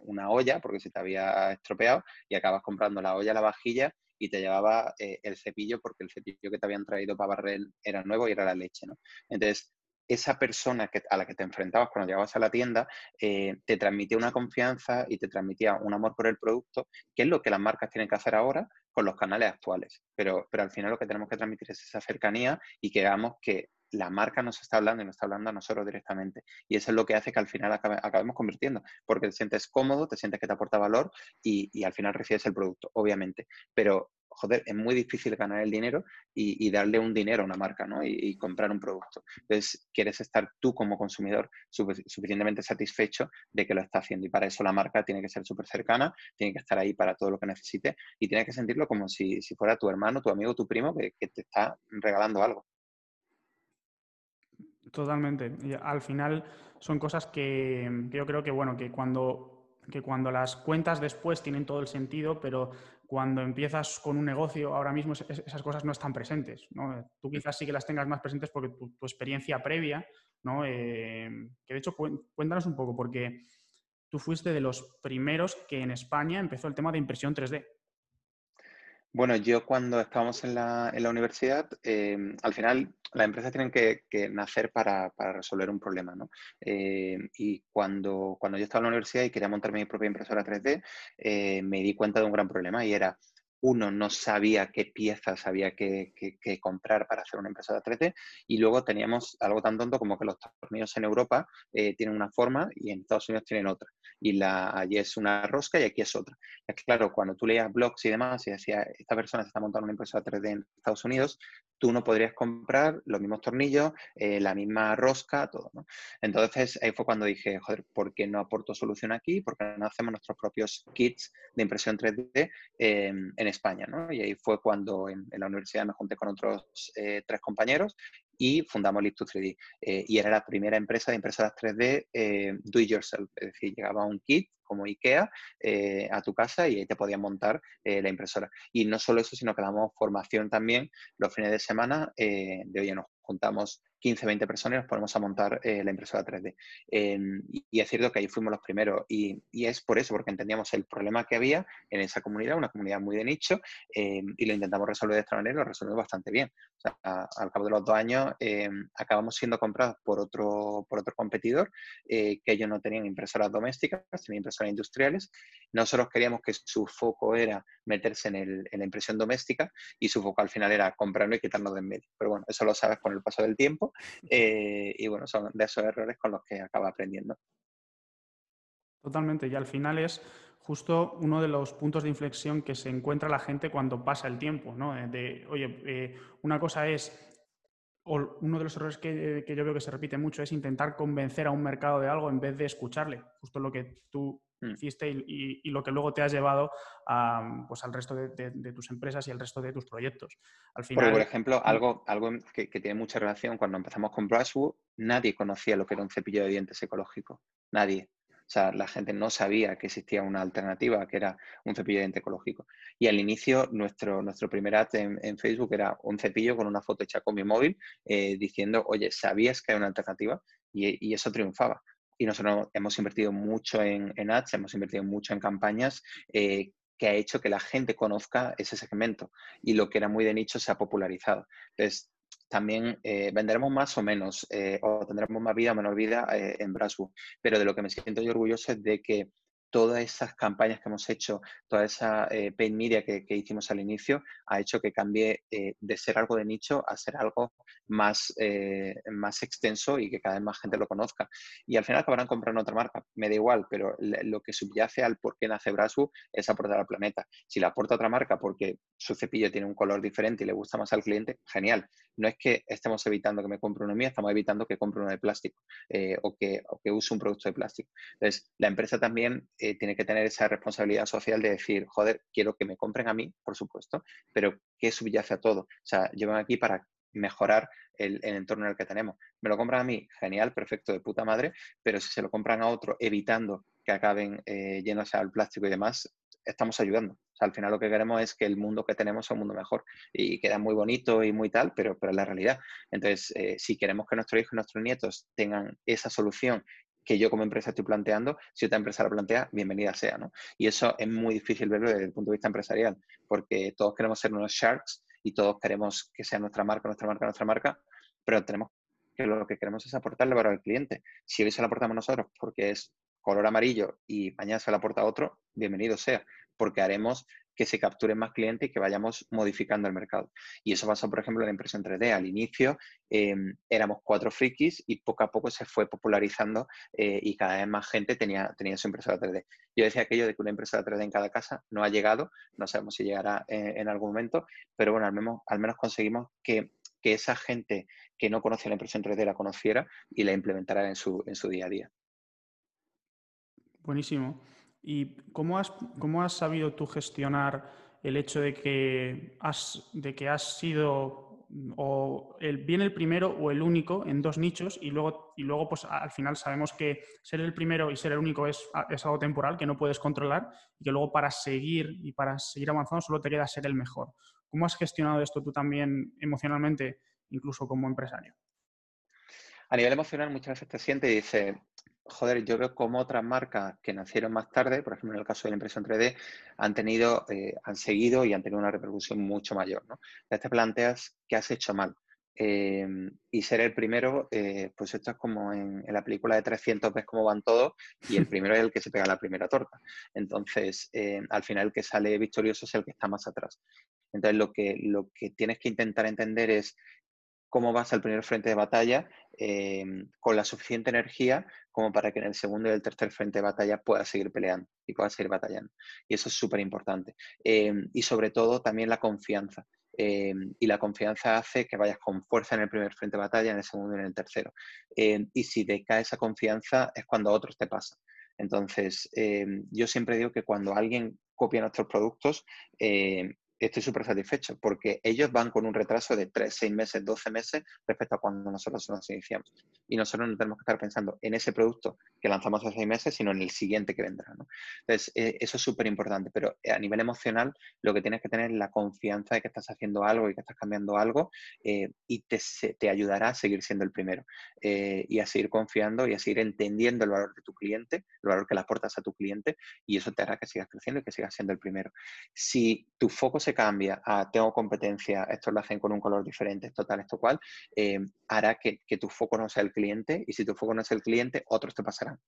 una olla porque se te había estropeado y acabas comprando la olla, la vajilla y te llevaba eh, el cepillo porque el cepillo que te habían traído para barrer era nuevo y era la leche, ¿no? Entonces, esa persona que, a la que te enfrentabas cuando llegabas a la tienda eh, te transmitía una confianza y te transmitía un amor por el producto, que es lo que las marcas tienen que hacer ahora con los canales actuales. Pero, pero al final lo que tenemos que transmitir es esa cercanía y que hagamos que la marca nos está hablando y nos está hablando a nosotros directamente. Y eso es lo que hace que al final acabemos convirtiendo, porque te sientes cómodo, te sientes que te aporta valor y, al final recibes el producto, obviamente. Pero, joder, es muy difícil ganar el dinero y, darle un dinero a una marca, ¿no? Y, comprar un producto. Entonces, quieres estar tú como consumidor suficientemente satisfecho de que lo está haciendo. Y para eso la marca tiene que ser súper cercana, tiene que estar ahí para todo lo que necesite y tiene que sentirlo como si, fuera tu hermano, tu amigo, tu primo que te está regalando algo. Totalmente. Y al final son cosas que, yo creo que, bueno, que cuando, que cuando las cuentas después tienen todo el sentido, pero cuando empiezas con un negocio, ahora mismo esas cosas no están presentes. ¿no? Tú quizás sí que las tengas más presentes porque tu, experiencia previa, ¿no? Eh, que de hecho cuéntanos un poco, porque tú fuiste de los primeros que en España empezó el tema de impresión 3D. Bueno, yo cuando estábamos en la, en la universidad, em, al final las empresas tienen que, nacer para, resolver un problema, ¿no? Em, y cuando, cuando yo estaba en la universidad y quería montar mi propia impresora 3D, eh, me di cuenta de un gran problema y era uno no sabía qué piezas había que, comprar para hacer una impresora 3D y luego teníamos algo tan tonto como que los tornillos en Europa eh, tienen una forma y en Estados Unidos tienen otra. Y la, allí es una rosca y aquí es otra. Es claro, cuando tú leías blogs y demás y decía, esta persona se está montando una impresora 3D en Estados Unidos, tú no podrías comprar los mismos tornillos, eh, la misma rosca, todo. Entonces ahí fue cuando dije, joder, ¿por qué no aporto solución aquí? ¿Por qué no hacemos nuestros propios kits de impresión 3D em, en España? ¿no? Y ahí fue cuando en, la universidad me junté con otros eh, tres compañeros y fundamos Lift 3D. Eh, y era la primera empresa de impresoras 3D do it yourself, es decir, llegaba un kit como IKEA eh, a tu casa y ahí te podías montar eh, la impresora. Y no solo eso, sino que damos formación también los fines de semana eh, de, oye, nos juntamos 15, 20 personas y nos ponemos a montar la impresora 3D. Em, y, es cierto que ahí fuimos los primeros y, es por eso, porque entendíamos el problema que había en esa comunidad, una comunidad muy de nicho, em, y lo intentamos resolver de esta manera y lo resolvimos bastante bien. O sea, al cabo de los dos años em, acabamos siendo comprados por otro, por otro competidor, que ellos no tenían impresoras domésticas, tenían impresoras industriales. Nosotros queríamos que su foco era meterse en, la impresión doméstica y su foco al final era comprarlo y quitarlo de en medio. Pero bueno, eso lo sabes con el paso del tiempo eh, y bueno, son de esos errores con los que acaba aprendiendo. Totalmente, y al final es justo uno de los puntos de inflexión que se encuentra la gente cuando pasa el tiempo, ¿no? De, oye, eh, una cosa es uno de los errores que, yo veo que se repite mucho es intentar convencer a un mercado de algo en vez de escucharle. Justo lo que tú mm. hiciste y, lo que luego te has llevado pues, al resto de, tus empresas y al resto de tus proyectos. Al final, por ejemplo, mm. algo, algo que, tiene mucha relación, cuando empezamos con Brushwood, nadie conocía lo que era un cepillo de dientes ecológico. Nadie. O sea, la gente no sabía que existía una alternativa, que era un cepillo de diente ecológico. Y al inicio, nuestro, nuestro primer ad en, Facebook era un cepillo con una foto hecha con mi móvil eh, diciendo, oye, ¿sabías que hay una alternativa? Y, eso triunfaba. Y nosotros hemos invertido mucho en, en ads, hemos invertido mucho en campañas eh, que ha hecho que la gente conozca ese segmento y lo que era muy de nicho se ha popularizado. Entonces, también eh, venderemos más o menos, eh, o tendremos más vida o menor vida en Brasbu. Pero de lo que me siento yo orgulloso es de que todas esas campañas que hemos hecho, toda esa eh, media que, hicimos al inicio, ha hecho que cambie eh, de ser algo de nicho a ser algo más, eh, más extenso y que cada vez más gente lo conozca. Y al final acabarán comprando otra marca, me da igual, pero lo que subyace al por qué nace Brasbu es aportar al planeta. Si le aporta otra marca porque su cepillo tiene un color diferente y le gusta más al cliente, genial. No es que estemos evitando que me compre uno mío, estamos evitando que compre uno de plástico que, o que use un producto de plástico. Entonces, la empresa también eh, tiene que tener esa responsabilidad social de decir, joder, quiero que me compren a mí, por supuesto, pero ¿qué subyace a todo? O sea, llevan aquí para mejorar el, entorno en el que tenemos. Me lo compran a mí, genial, perfecto, de puta madre, pero si se lo compran a otro evitando que acaben eh, al plástico y demás, estamos ayudando. O sea, al final lo que queremos es que el mundo que tenemos sea un mundo mejor y queda muy bonito y muy tal, pero, pero es la realidad. Entonces, eh, si queremos que nuestros hijos y nuestros nietos tengan esa solución que yo como empresa estoy planteando, si otra empresa la plantea, bienvenida sea, ¿no? Y eso es muy difícil verlo desde el punto de vista empresarial, porque todos queremos ser unos sharks y todos queremos que sea nuestra marca, nuestra marca, nuestra marca, pero tenemos que lo que queremos es aportarle valor al cliente. Si hoy se lo aportamos nosotros porque es color amarillo y mañana se lo aporta otro, bienvenido sea, porque haremos que se capturen más clientes y que vayamos modificando el mercado. Y eso pasó, por ejemplo, en la impresión 3D. Al inicio em, éramos cuatro frikis y poco a poco se fue popularizando eh, y cada vez más gente tenía, tenía su impresora 3D. Yo decía aquello de que una impresora 3D en cada casa no ha llegado, no sabemos si llegará eh, en, algún momento, pero bueno, al menos, al menos conseguimos que, que esa gente que no conocía la impresión 3D la conociera y la implementara en su, en su día a día. Buenísimo. ¿Y cómo has, cómo has sabido tú gestionar el hecho de que has, de que has sido o el, bien el primero o el único en dos nichos y luego, y luego pues al final sabemos que ser el primero y ser el único es, es, algo temporal que no puedes controlar y que luego para seguir y para seguir avanzando solo te queda ser el mejor. ¿Cómo has gestionado esto tú también emocionalmente, incluso como empresario? A nivel emocional muchas veces te sientes y dices, joder, yo veo como otras marcas que nacieron más tarde, por ejemplo en el caso de la impresión 3D, han tenido, eh, han seguido y han tenido una repercusión mucho mayor. ¿no? Ya te planteas qué has hecho mal. Em, y ser el primero, eh, pues esto es como en, la película de 300 ves cómo van todos y el primero es el que se pega la primera torta. Entonces, em, al final el que sale victorioso es el que está más atrás. Entonces, lo que, lo que tienes que intentar entender es cómo vas al primer frente de batalla em, con la suficiente energía como para que en el segundo y el tercer frente de batalla puedas seguir peleando y puedas seguir batallando. Y eso es súper importante. Em, y sobre todo también la confianza. Em, y la confianza hace que vayas con fuerza en el primer frente de batalla, en el segundo y en el tercero. y si te cae esa confianza es cuando a otros te pasa. Entonces, yo siempre digo que cuando alguien copia nuestros productos, estoy súper satisfecho porque ellos van con un retraso de 3, 6 meses, 12 meses respecto a cuando nosotros nos iniciamos. Y nosotros no tenemos que estar pensando en ese producto que lanzamos hace 6 meses, sino en el siguiente que vendrá. Entonces, eh, eso es súper importante, pero a nivel emocional lo que tienes que tener es la confianza de que estás haciendo algo y que estás cambiando algo eh, y te, te, ayudará a seguir siendo el primero eh, y a seguir confiando y a seguir entendiendo el valor de tu cliente, el valor que le aportas a tu cliente y eso te hará que sigas creciendo y que sigas siendo el primero. Si tu foco se cambia a tengo competencia, esto lo hacen con un color diferente, esto tal, esto cual, eh, hará que, tu foco no sea el cliente y si tu foco no es el cliente, otros te pasarán.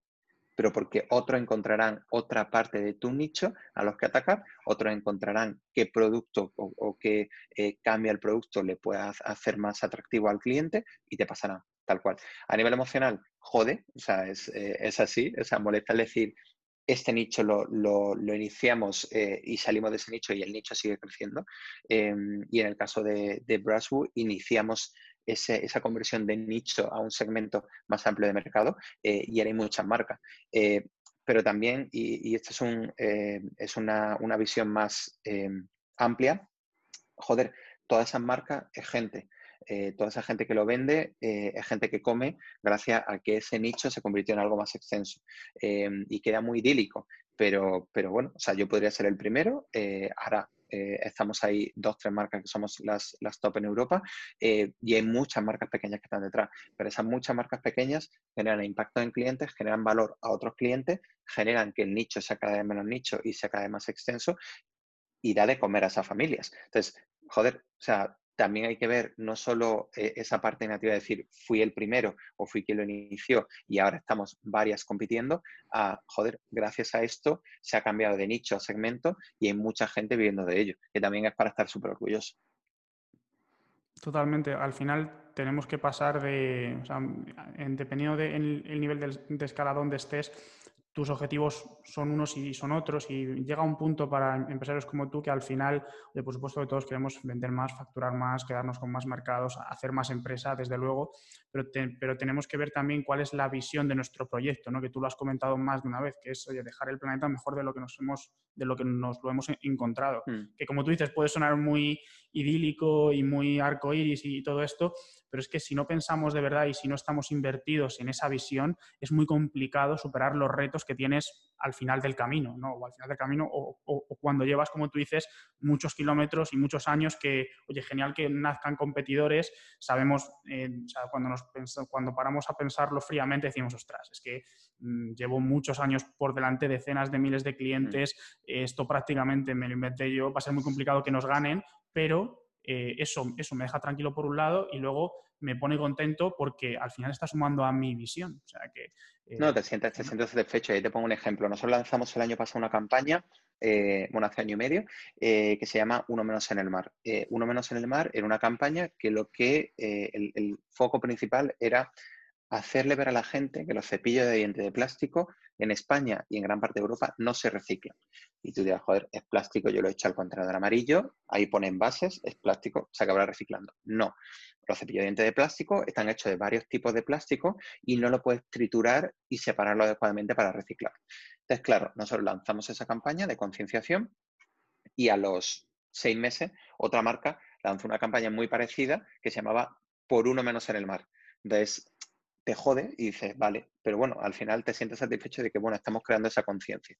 Pero porque otros encontrarán otra parte de tu nicho a los que atacar, otros encontrarán qué producto o, qué eh, cambia el producto le pueda hacer más atractivo al cliente y te pasarán, tal cual. A nivel emocional, jode, o sea, es, eh, es así, o sea, molesta decir, este nicho lo, iniciamos eh, y salimos de ese nicho y el nicho sigue creciendo. Em, y en el caso de, de iniciamos esa conversión de nicho a un segmento más amplio de mercado eh, y hay muchas marcas. Eh, pero también, y, y esto es, un, es una, una, visión más em, amplia, joder, todas esas marcas es gente. Eh, toda esa gente que lo vende eh, es gente que come gracias a que ese nicho se convirtió en algo más extenso eh, y queda muy idílico. Pero, pero bueno, o sea, yo podría ser el primero. ahora, estamos ahí dos, tres marcas que somos las, las top en Europa y hay muchas marcas pequeñas que están detrás, pero esas muchas marcas pequeñas generan impacto en clientes, generan valor a otros clientes, generan que el nicho sea cada vez menos nicho y sea cada vez más extenso y da de comer a esas familias. Entonces, joder, o sea, también hay que ver no solo eh, esa parte negativa de decir fui el primero o fui quien lo inició y ahora estamos varias compitiendo, a joder, gracias a esto se ha cambiado de nicho a segmento y hay mucha gente viviendo de ello, que también es para estar súper orgulloso. Totalmente. Al final tenemos que pasar de, o sea, dependiendo del nivel de, de escala donde estés, tus objetivos son unos y son otros y llega un punto para empresarios como tú que al final, por supuesto que todos queremos vender más, facturar más, quedarnos con más mercados, hacer más empresa, desde luego, pero, pero tenemos que ver también cuál es la visión de nuestro proyecto, ¿no? que tú lo has comentado más de una vez, que es oye, dejar el planeta mejor de lo que nos hemos, de lo que nos lo hemos encontrado. Hmm. Que como tú dices, puede sonar muy idílico y muy arcoíris y todo esto, pero es que si no pensamos de verdad y si no estamos invertidos en esa visión, es muy complicado superar los retos que tienes al final del camino, ¿no? O al final del camino, o, cuando llevas, como tú dices, muchos kilómetros y muchos años que, oye, genial que nazcan competidores, sabemos, eh, o sea, cuando, nos cuando paramos a pensarlo fríamente decimos, ostras, es que mm, llevo muchos años por delante, decenas de miles de clientes, mm. esto prácticamente me lo inventé yo, va a ser muy complicado que nos ganen, pero eh, eso, eso me deja tranquilo por un lado y luego me pone contento porque al final está sumando a mi visión. O sea que, eh, no, te sientes, te sientes satisfecho. Ahí te pongo un ejemplo. Nosotros lanzamos el año pasado una campaña, eh, bueno, hace año y medio, que se llama Uno menos en el mar. Uno menos en el mar era una campaña que lo que el, foco principal era hacerle ver a la gente que los cepillos de diente de plástico en España y en gran parte de Europa no se reciclan. Y tú dirás, joder, es plástico, yo lo he hecho al contenedor amarillo, ahí ponen bases, es plástico, se acabará reciclando. No, los cepillos de diente de plástico están hechos de varios tipos de plástico y no lo puedes triturar y separarlo adecuadamente para reciclar. Entonces, claro, nosotros lanzamos esa campaña de concienciación y a los seis meses otra marca lanzó una campaña muy parecida que se llamaba Por uno menos en el mar. Entonces, te jode y dices, vale, pero bueno, al final te sientes satisfecho de que, bueno, estamos creando esa conciencia.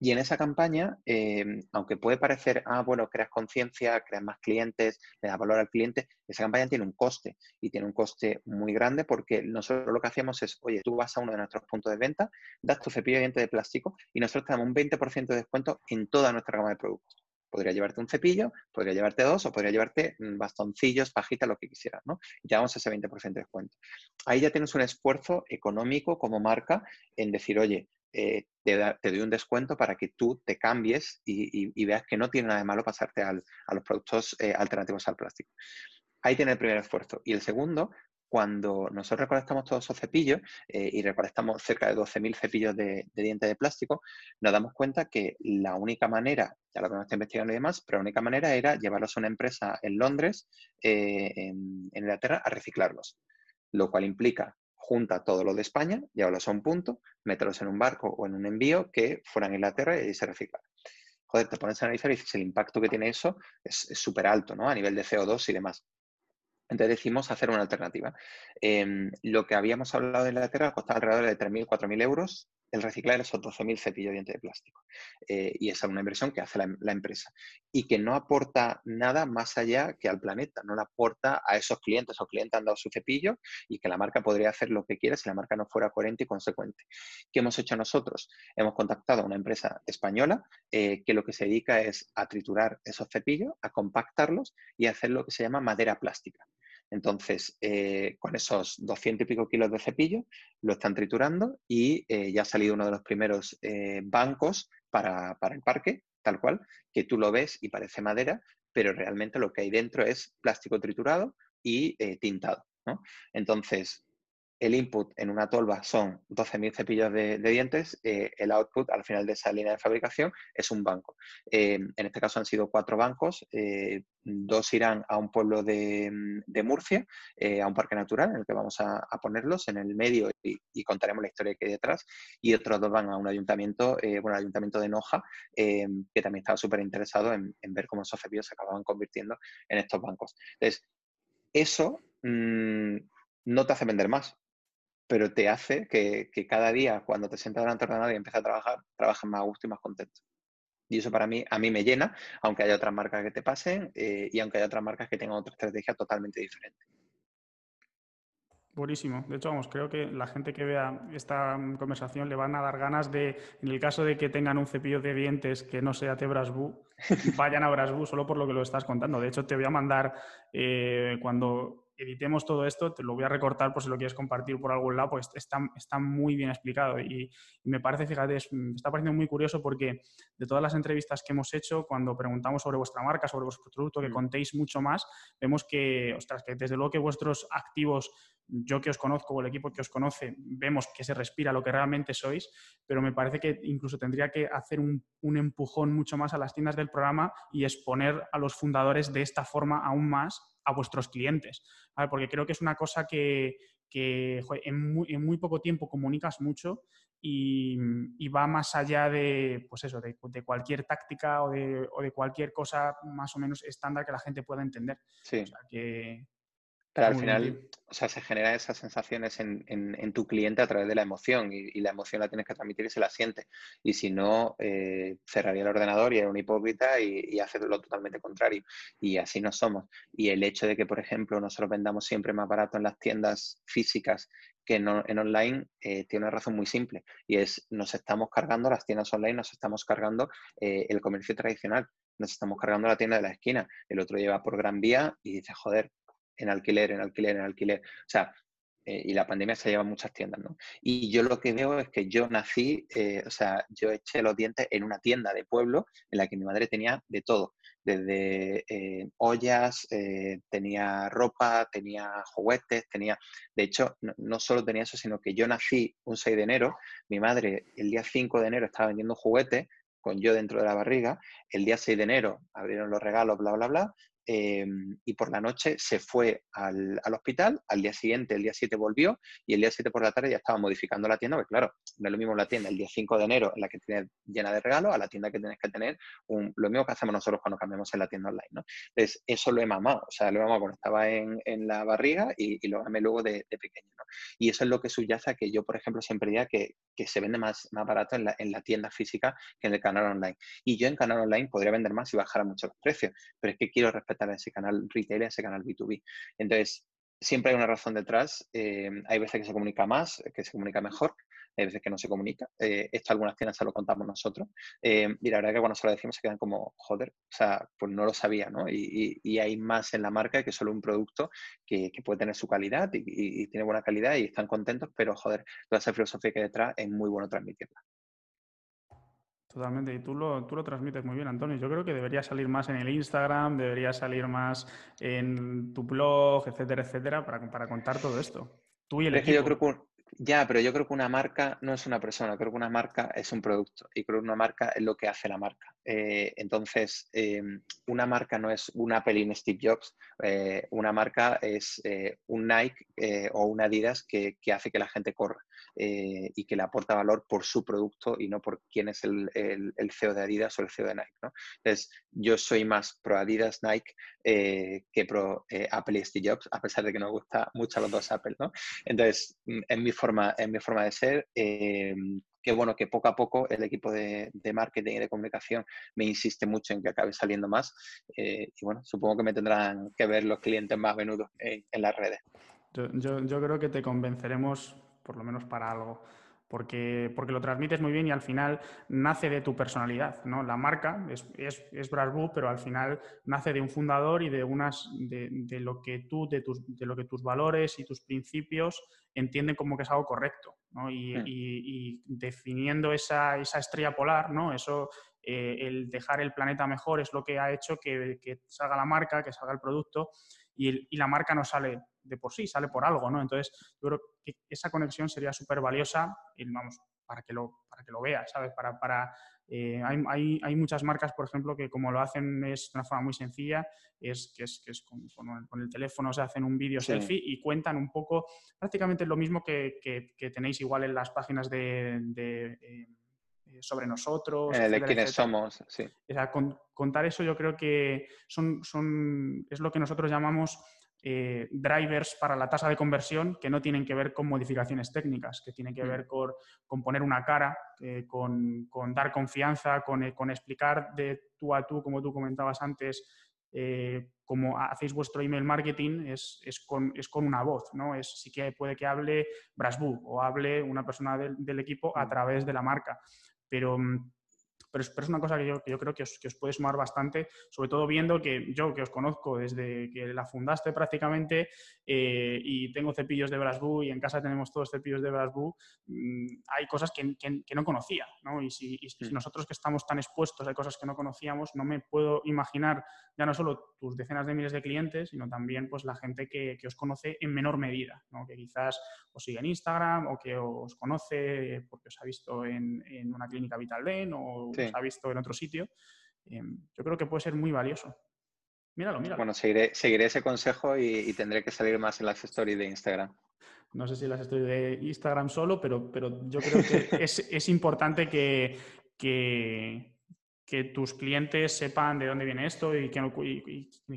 Y en esa campaña, em, aunque puede parecer, ah, bueno, creas conciencia, creas más clientes, le das valor al cliente, esa campaña tiene un coste y tiene un coste muy grande porque nosotros lo que hacemos es, oye, tú vas a uno de nuestros puntos de venta, das tu cepillo de dientes de plástico y nosotros te damos un 20% de descuento en toda nuestra gama de productos. Podría llevarte un cepillo, podría llevarte dos o podría llevarte mm, bastoncillos, pajitas, lo que quisieras, ¿no? Y te damos ese 20% de descuento. Ahí ya tienes un esfuerzo económico como marca en decir, oye, eh, te, doy un descuento para que tú te cambies y, veas que no tiene nada de malo pasarte a los productos eh, alternativos al plástico. Ahí tiene el primer esfuerzo. Y el segundo, cuando nosotros recolectamos todos esos cepillos eh, y recolectamos cerca de 12.000 cepillos de, dientes de plástico, nos damos cuenta que la única manera, ya lo que está investigando y demás, pero la única manera era llevarlos a una empresa en Londres, eh, en, Inglaterra, a reciclarlos. Lo cual implica junta todo lo de España, llevarlos a un punto, meterlos en un barco o en un envío que fuera en Inglaterra y se reciclan. Joder, te pones a analizar y dices, el impacto que tiene eso es súper alto, ¿no? A nivel de CO2 y demás. Entonces decidimos hacer una alternativa. Em, lo que habíamos hablado de Inglaterra costaba alrededor de 3.000, 4.000 euros el reciclar esos 12.000 cepillos de dientes de plástico. Eh, y esa es una inversión que hace la, empresa y que no aporta nada más allá que al planeta, no le aporta a esos clientes. Esos clientes han dado su cepillo y que la marca podría hacer lo que quiera si la marca no fuera coherente y consecuente. ¿Qué hemos hecho nosotros? Hemos contactado a una empresa española eh, que lo que se dedica es a triturar esos cepillos, a compactarlos y a hacer lo que se llama madera plástica. Entonces, eh, con esos 200 y pico kilos de cepillo, lo están triturando y eh, ya ha salido uno de los primeros eh, bancos para, el parque, tal cual, que tú lo ves y parece madera, pero realmente lo que hay dentro es plástico triturado y tintado. Entonces, el input en una tolva son 12.000 cepillos de, dientes, eh, el output al final de esa línea de fabricación es un banco. Eh, en este caso han sido cuatro bancos, eh, dos irán a un pueblo de, Murcia, a un parque natural en el que vamos a, ponerlos en el medio y, contaremos la historia que hay detrás, y otros dos van a un ayuntamiento, bueno, ayuntamiento de Noja, que también estaba súper interesado en, ver cómo esos cepillos se acababan convirtiendo en estos bancos. Entonces, eso mm, no te hace vender más, pero te hace que, cada día, cuando te sientas delante del ordenador y empiezas a trabajar, trabajes más a gusto y más contento. Y eso para mí, a mí me llena, aunque haya otras marcas que te pasen eh, y aunque haya otras marcas que tengan otra estrategia totalmente diferente. Buenísimo. De hecho, vamos, creo que la gente que vea esta conversación le van a dar ganas de, en el caso de que tengan un cepillo de dientes que no sea Tebrasbu, vayan a Brasbu solo por lo que lo estás contando. De hecho, te voy a mandar eh, cuando editemos todo esto, te lo voy a recortar por si lo quieres compartir por algún lado, pues está, está muy bien explicado. Y, me parece, fíjate, me está pareciendo muy curioso porque de todas las entrevistas que hemos hecho, cuando preguntamos sobre vuestra marca, sobre vuestro producto, que mm. contéis mucho más, vemos que, ostras, que desde luego que vuestros activos, yo que os conozco o el equipo que os conoce, vemos que se respira lo que realmente sois, pero me parece que incluso tendría que hacer un, un empujón mucho más a las tiendas del programa y exponer a los fundadores de esta forma aún más a vuestros clientes, porque creo que es una cosa que, en, muy, poco tiempo comunicas mucho y, va más allá de, pues eso, de, cualquier táctica o de, o de, cualquier cosa más o menos estándar que la gente pueda entender. Sí. Pero al final, o sea, se generan esas sensaciones en, tu cliente a través de la emoción y, la emoción la tienes que transmitir y se la siente. Y si no, eh, cerraría el ordenador y era un hipócrita y, y hace lo totalmente contrario. Y así no somos. Y el hecho de que, por ejemplo, nosotros vendamos siempre más barato en las tiendas físicas que en, online eh, tiene una razón muy simple y es nos estamos cargando las tiendas online, nos estamos cargando eh, el comercio tradicional, nos estamos cargando la tienda de la esquina. El otro lleva por Gran Vía y dice, joder, en alquiler, en alquiler, en alquiler. O sea, eh, y la pandemia se lleva a muchas tiendas, ¿no? Y yo lo que veo es que yo nací, eh, o sea, yo eché los dientes en una tienda de pueblo en la que mi madre tenía de todo, desde eh, ollas, tenía ropa, tenía juguetes, tenía, de hecho, no, no, solo tenía eso, sino que yo nací un 6 de enero, mi madre el día 5 de enero estaba vendiendo juguetes, con yo dentro de la barriga, el día 6 de enero abrieron los regalos, bla, bla, bla, Em, y por la noche se fue al, hospital, al día siguiente, el día 7 volvió y el día 7 por la tarde ya estaba modificando la tienda, porque claro, no es lo mismo la tienda el día 5 de enero en la que tienes llena de regalos a la tienda que tienes que tener lo mismo que hacemos nosotros cuando cambiamos en la tienda online, ¿no? Entonces, eso lo he mamado, o sea, lo he mamado cuando estaba en, la barriga y, lo amé luego de, pequeño, ¿no? Y eso es lo que subyace a que yo, por ejemplo, siempre diría que, se vende más, más barato en la, en la tienda física que en el canal online. Y yo en canal online podría vender más y bajar mucho los precios, pero es que quiero respetar a ese canal retail, ese canal B2B. Entonces, siempre hay una razón detrás. Eh, hay veces que se comunica más, que se comunica mejor, hay veces que no se comunica. Eh, esto algunas tiendas se lo contamos nosotros. Eh, y la verdad que cuando se lo decimos se quedan como, joder, o sea, pues no lo sabía, ¿no? Y, hay más en la marca que solo un producto que, puede tener su calidad y, y, tiene buena calidad y están contentos, pero joder, toda esa filosofía que hay detrás es muy bueno transmitirla. Totalmente, y tú lo, tú lo transmites muy bien, Antonio. Yo creo que debería salir más en el Instagram, debería salir más en tu blog, etcétera, etcétera, para, para contar todo esto. Tú y el equipo. yo creo que ya, pero yo creo que una marca no es una persona, creo que una marca es un producto y creo que una marca es lo que hace la marca. Eh, entonces, em, una marca no es una Apple en Steve Jobs, eh, una marca es eh, un Nike o una Adidas que, que, hace que la gente corra y que le aporta valor por su producto y no por quién es el, el, CEO de Adidas o el CEO de Nike. ¿no? Entonces, yo soy más pro Adidas, Nike que pro Apple y Steve Jobs, a pesar de que nos gusta mucho los dos Apple. ¿no? Entonces, mm, en mi forma, en mi forma de ser, que bueno, que poco a poco el equipo de, marketing y de comunicación me insiste mucho en que acabe saliendo más. Eh, y bueno, supongo que me tendrán que ver los clientes más venudos en, las redes. Yo, creo que te convenceremos, por lo menos para algo. Porque, porque, lo transmites muy bien y al final nace de tu personalidad, ¿no? La marca es, es, es pero al final nace de un fundador y de unas de, de lo que tú, de, tus, de lo que tus valores y tus principios entienden como que es algo correcto. Hmm. Y, definiendo esa, estrella polar, ¿no? Eso, eh, el dejar el planeta mejor es lo que ha hecho que, salga la marca, que salga el producto y, la marca no sale de por sí, sale por algo, ¿no? Entonces, yo creo que esa conexión sería súper valiosa y, vamos, para que lo, para que lo veas, ¿sabes? Para, para eh, hay, hay, muchas marcas, por ejemplo, que como lo hacen es de una forma muy sencilla, es que es, que es con, con, el, teléfono se hacen un vídeo selfie y cuentan un poco prácticamente lo mismo que, que, tenéis igual en las páginas de, de eh, sobre nosotros. de quiénes somos, sí. contar eso yo creo que son, son, es lo que nosotros llamamos eh, drivers para la tasa de conversión que no tienen que ver con modificaciones técnicas, que tienen que mm. ver con, poner una cara, eh, con, dar confianza, con, con, explicar de tú a tú, como tú comentabas antes, como hacéis vuestro email marketing, es, con, es, con, una voz, ¿no? Es, sí que puede que hable Brasbu o hable una persona del, equipo a mm. través de la marca, pero mm, pero es, una cosa que yo, creo que os, puede sumar bastante, sobre todo viendo que yo, que os conozco desde que la fundaste prácticamente eh, y tengo cepillos de Brasbu y en casa tenemos todos cepillos de Brasbu, mm, hay cosas que, no conocía, ¿no? Y, si, mm. nosotros que estamos tan expuestos a cosas que no conocíamos, no me puedo imaginar ya no solo tus decenas de miles de clientes, sino también pues la gente que, os conoce en menor medida, ¿no? que quizás os sigue en Instagram o que os conoce porque os ha visto en, una clínica Vitalden o ha visto en otro sitio, em, yo creo que puede ser muy valioso. Míralo, míralo. Bueno, seguiré, ese consejo y, tendré que salir más en las stories de Instagram. No sé si las stories de Instagram solo, pero, pero yo creo que es, importante que, que, que, tus clientes sepan de dónde viene esto y, quién,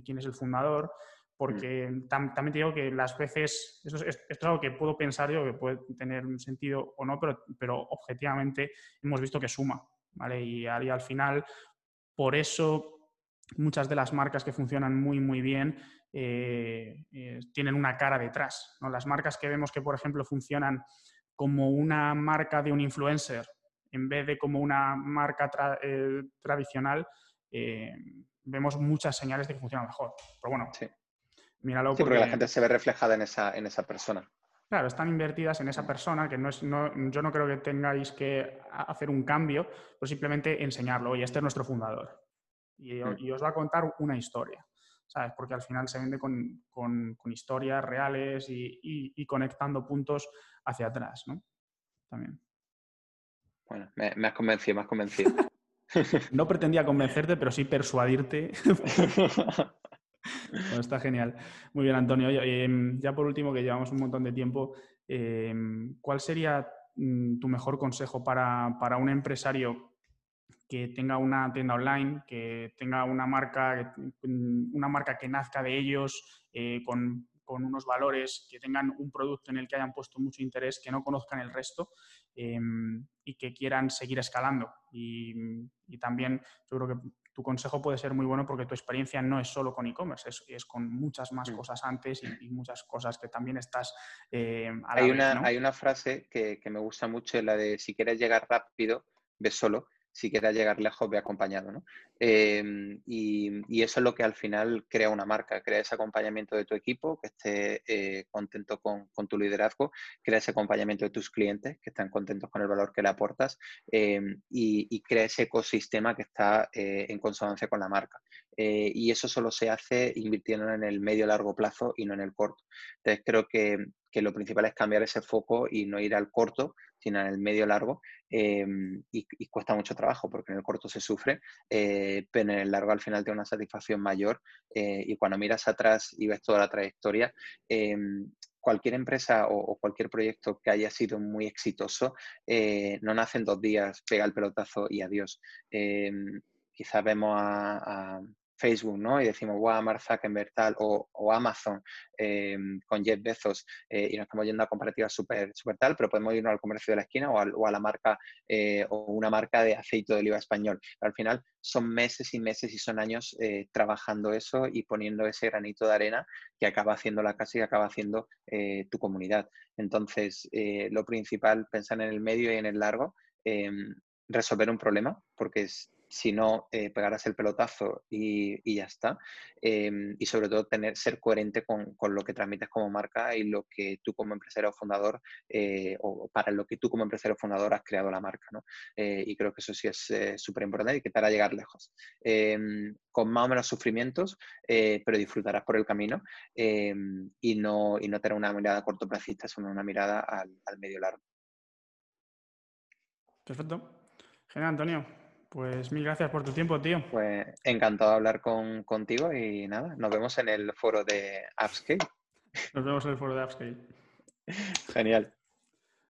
quién es el fundador porque mm. también te digo que las veces, esto es, esto es, algo que puedo pensar yo, que puede tener un sentido o no, pero, pero objetivamente hemos visto que suma. Y, al final, por eso muchas de las marcas que funcionan muy, muy bien eh, eh, tienen una cara detrás. Las marcas que vemos que, por ejemplo, funcionan como una marca de un influencer en vez de como una marca eh, tradicional, vemos muchas señales de que funciona mejor. Pero bueno, sí. míralo. Sí, porque... la gente se ve reflejada en esa, en esa persona. Claro, están invertidas en esa persona, que no es, no, yo no creo que tengáis que hacer un cambio, pero simplemente enseñarlo. Oye, este es nuestro fundador. Y, mm. os va a contar una historia, ¿sabes? Porque al final se vende con, historias reales y, conectando puntos hacia atrás, ¿no? También. Bueno, me, me has convencido, me has convencido. no pretendía convencerte, pero sí persuadirte está genial. Muy bien, Antonio. Em, ya por último, que llevamos un montón de tiempo, em, ¿cuál sería mm, tu mejor consejo para, un empresario que tenga una tienda online, que tenga una marca, mm, una marca que nazca de ellos, eh, con, unos valores, que tengan un producto en el que hayan puesto mucho interés, que no conozcan el resto em, y que quieran seguir escalando. Y, y, también yo creo que tu consejo puede ser muy bueno porque tu experiencia no es solo con e-commerce, es, con muchas más mm. cosas antes y, muchas cosas que también estás eh, hay, una, hay una frase que, que, me gusta mucho, la de si quieres llegar rápido, ve solo si quieres llegar lejos, ve acompañado. ¿no? Em, y, eso es lo que al final crea una marca, crea ese acompañamiento de tu equipo, que esté eh, contento con, tu liderazgo, crea ese acompañamiento de tus clientes, que están contentos con el valor que le aportas, em, y, crea ese ecosistema que está eh, en consonancia con la marca. Eh, y eso solo se hace invirtiendo en el medio largo plazo y no en el corto. Entonces creo que, que lo principal es cambiar ese foco y no ir al corto, sino en el medio largo. Em, y, cuesta mucho trabajo porque en el corto se sufre, eh, pero en el largo al final tiene una satisfacción mayor. Eh, y cuando miras atrás y ves toda la trayectoria, cualquier empresa o, cualquier proyecto que haya sido muy exitoso eh, no nace en dos días, pega el pelotazo y adiós. Quizás vemos a, Facebook, ¿no? Y decimos, wow, Mark Zuckerberg tal, o, o Amazon em, con Jeff Bezos, eh, y nos estamos yendo a comparativas súper super tal, pero podemos irnos al comercio de la esquina o, a la marca, eh, o una marca de aceite de oliva español. al final son meses y meses y son años eh, trabajando eso y poniendo ese granito de arena que acaba haciendo la casa y acaba haciendo tu comunidad. Entonces, lo principal, pensar en el medio y en el largo, em, resolver un problema, porque es si no, eh, pegarás el pelotazo y, ya está. Em, y sobre todo tener, ser coherente con, lo que transmites como marca y lo que tú como empresario fundador, eh, o para lo que tú como empresario fundador has creado la marca. ¿no? Eh, y creo que eso sí es súper importante y que te hará llegar lejos. Em, con más o menos sufrimientos, pero disfrutarás por el camino em, y, no, y no tener una mirada cortoplacista, sino una mirada al, al medio largo. Perfecto. Genial, Antonio. Pues mil gracias por tu tiempo, tío. Pues encantado de hablar con, contigo y nada, nos vemos en el foro de Upscale. Nos vemos en el foro de Upscale. Genial.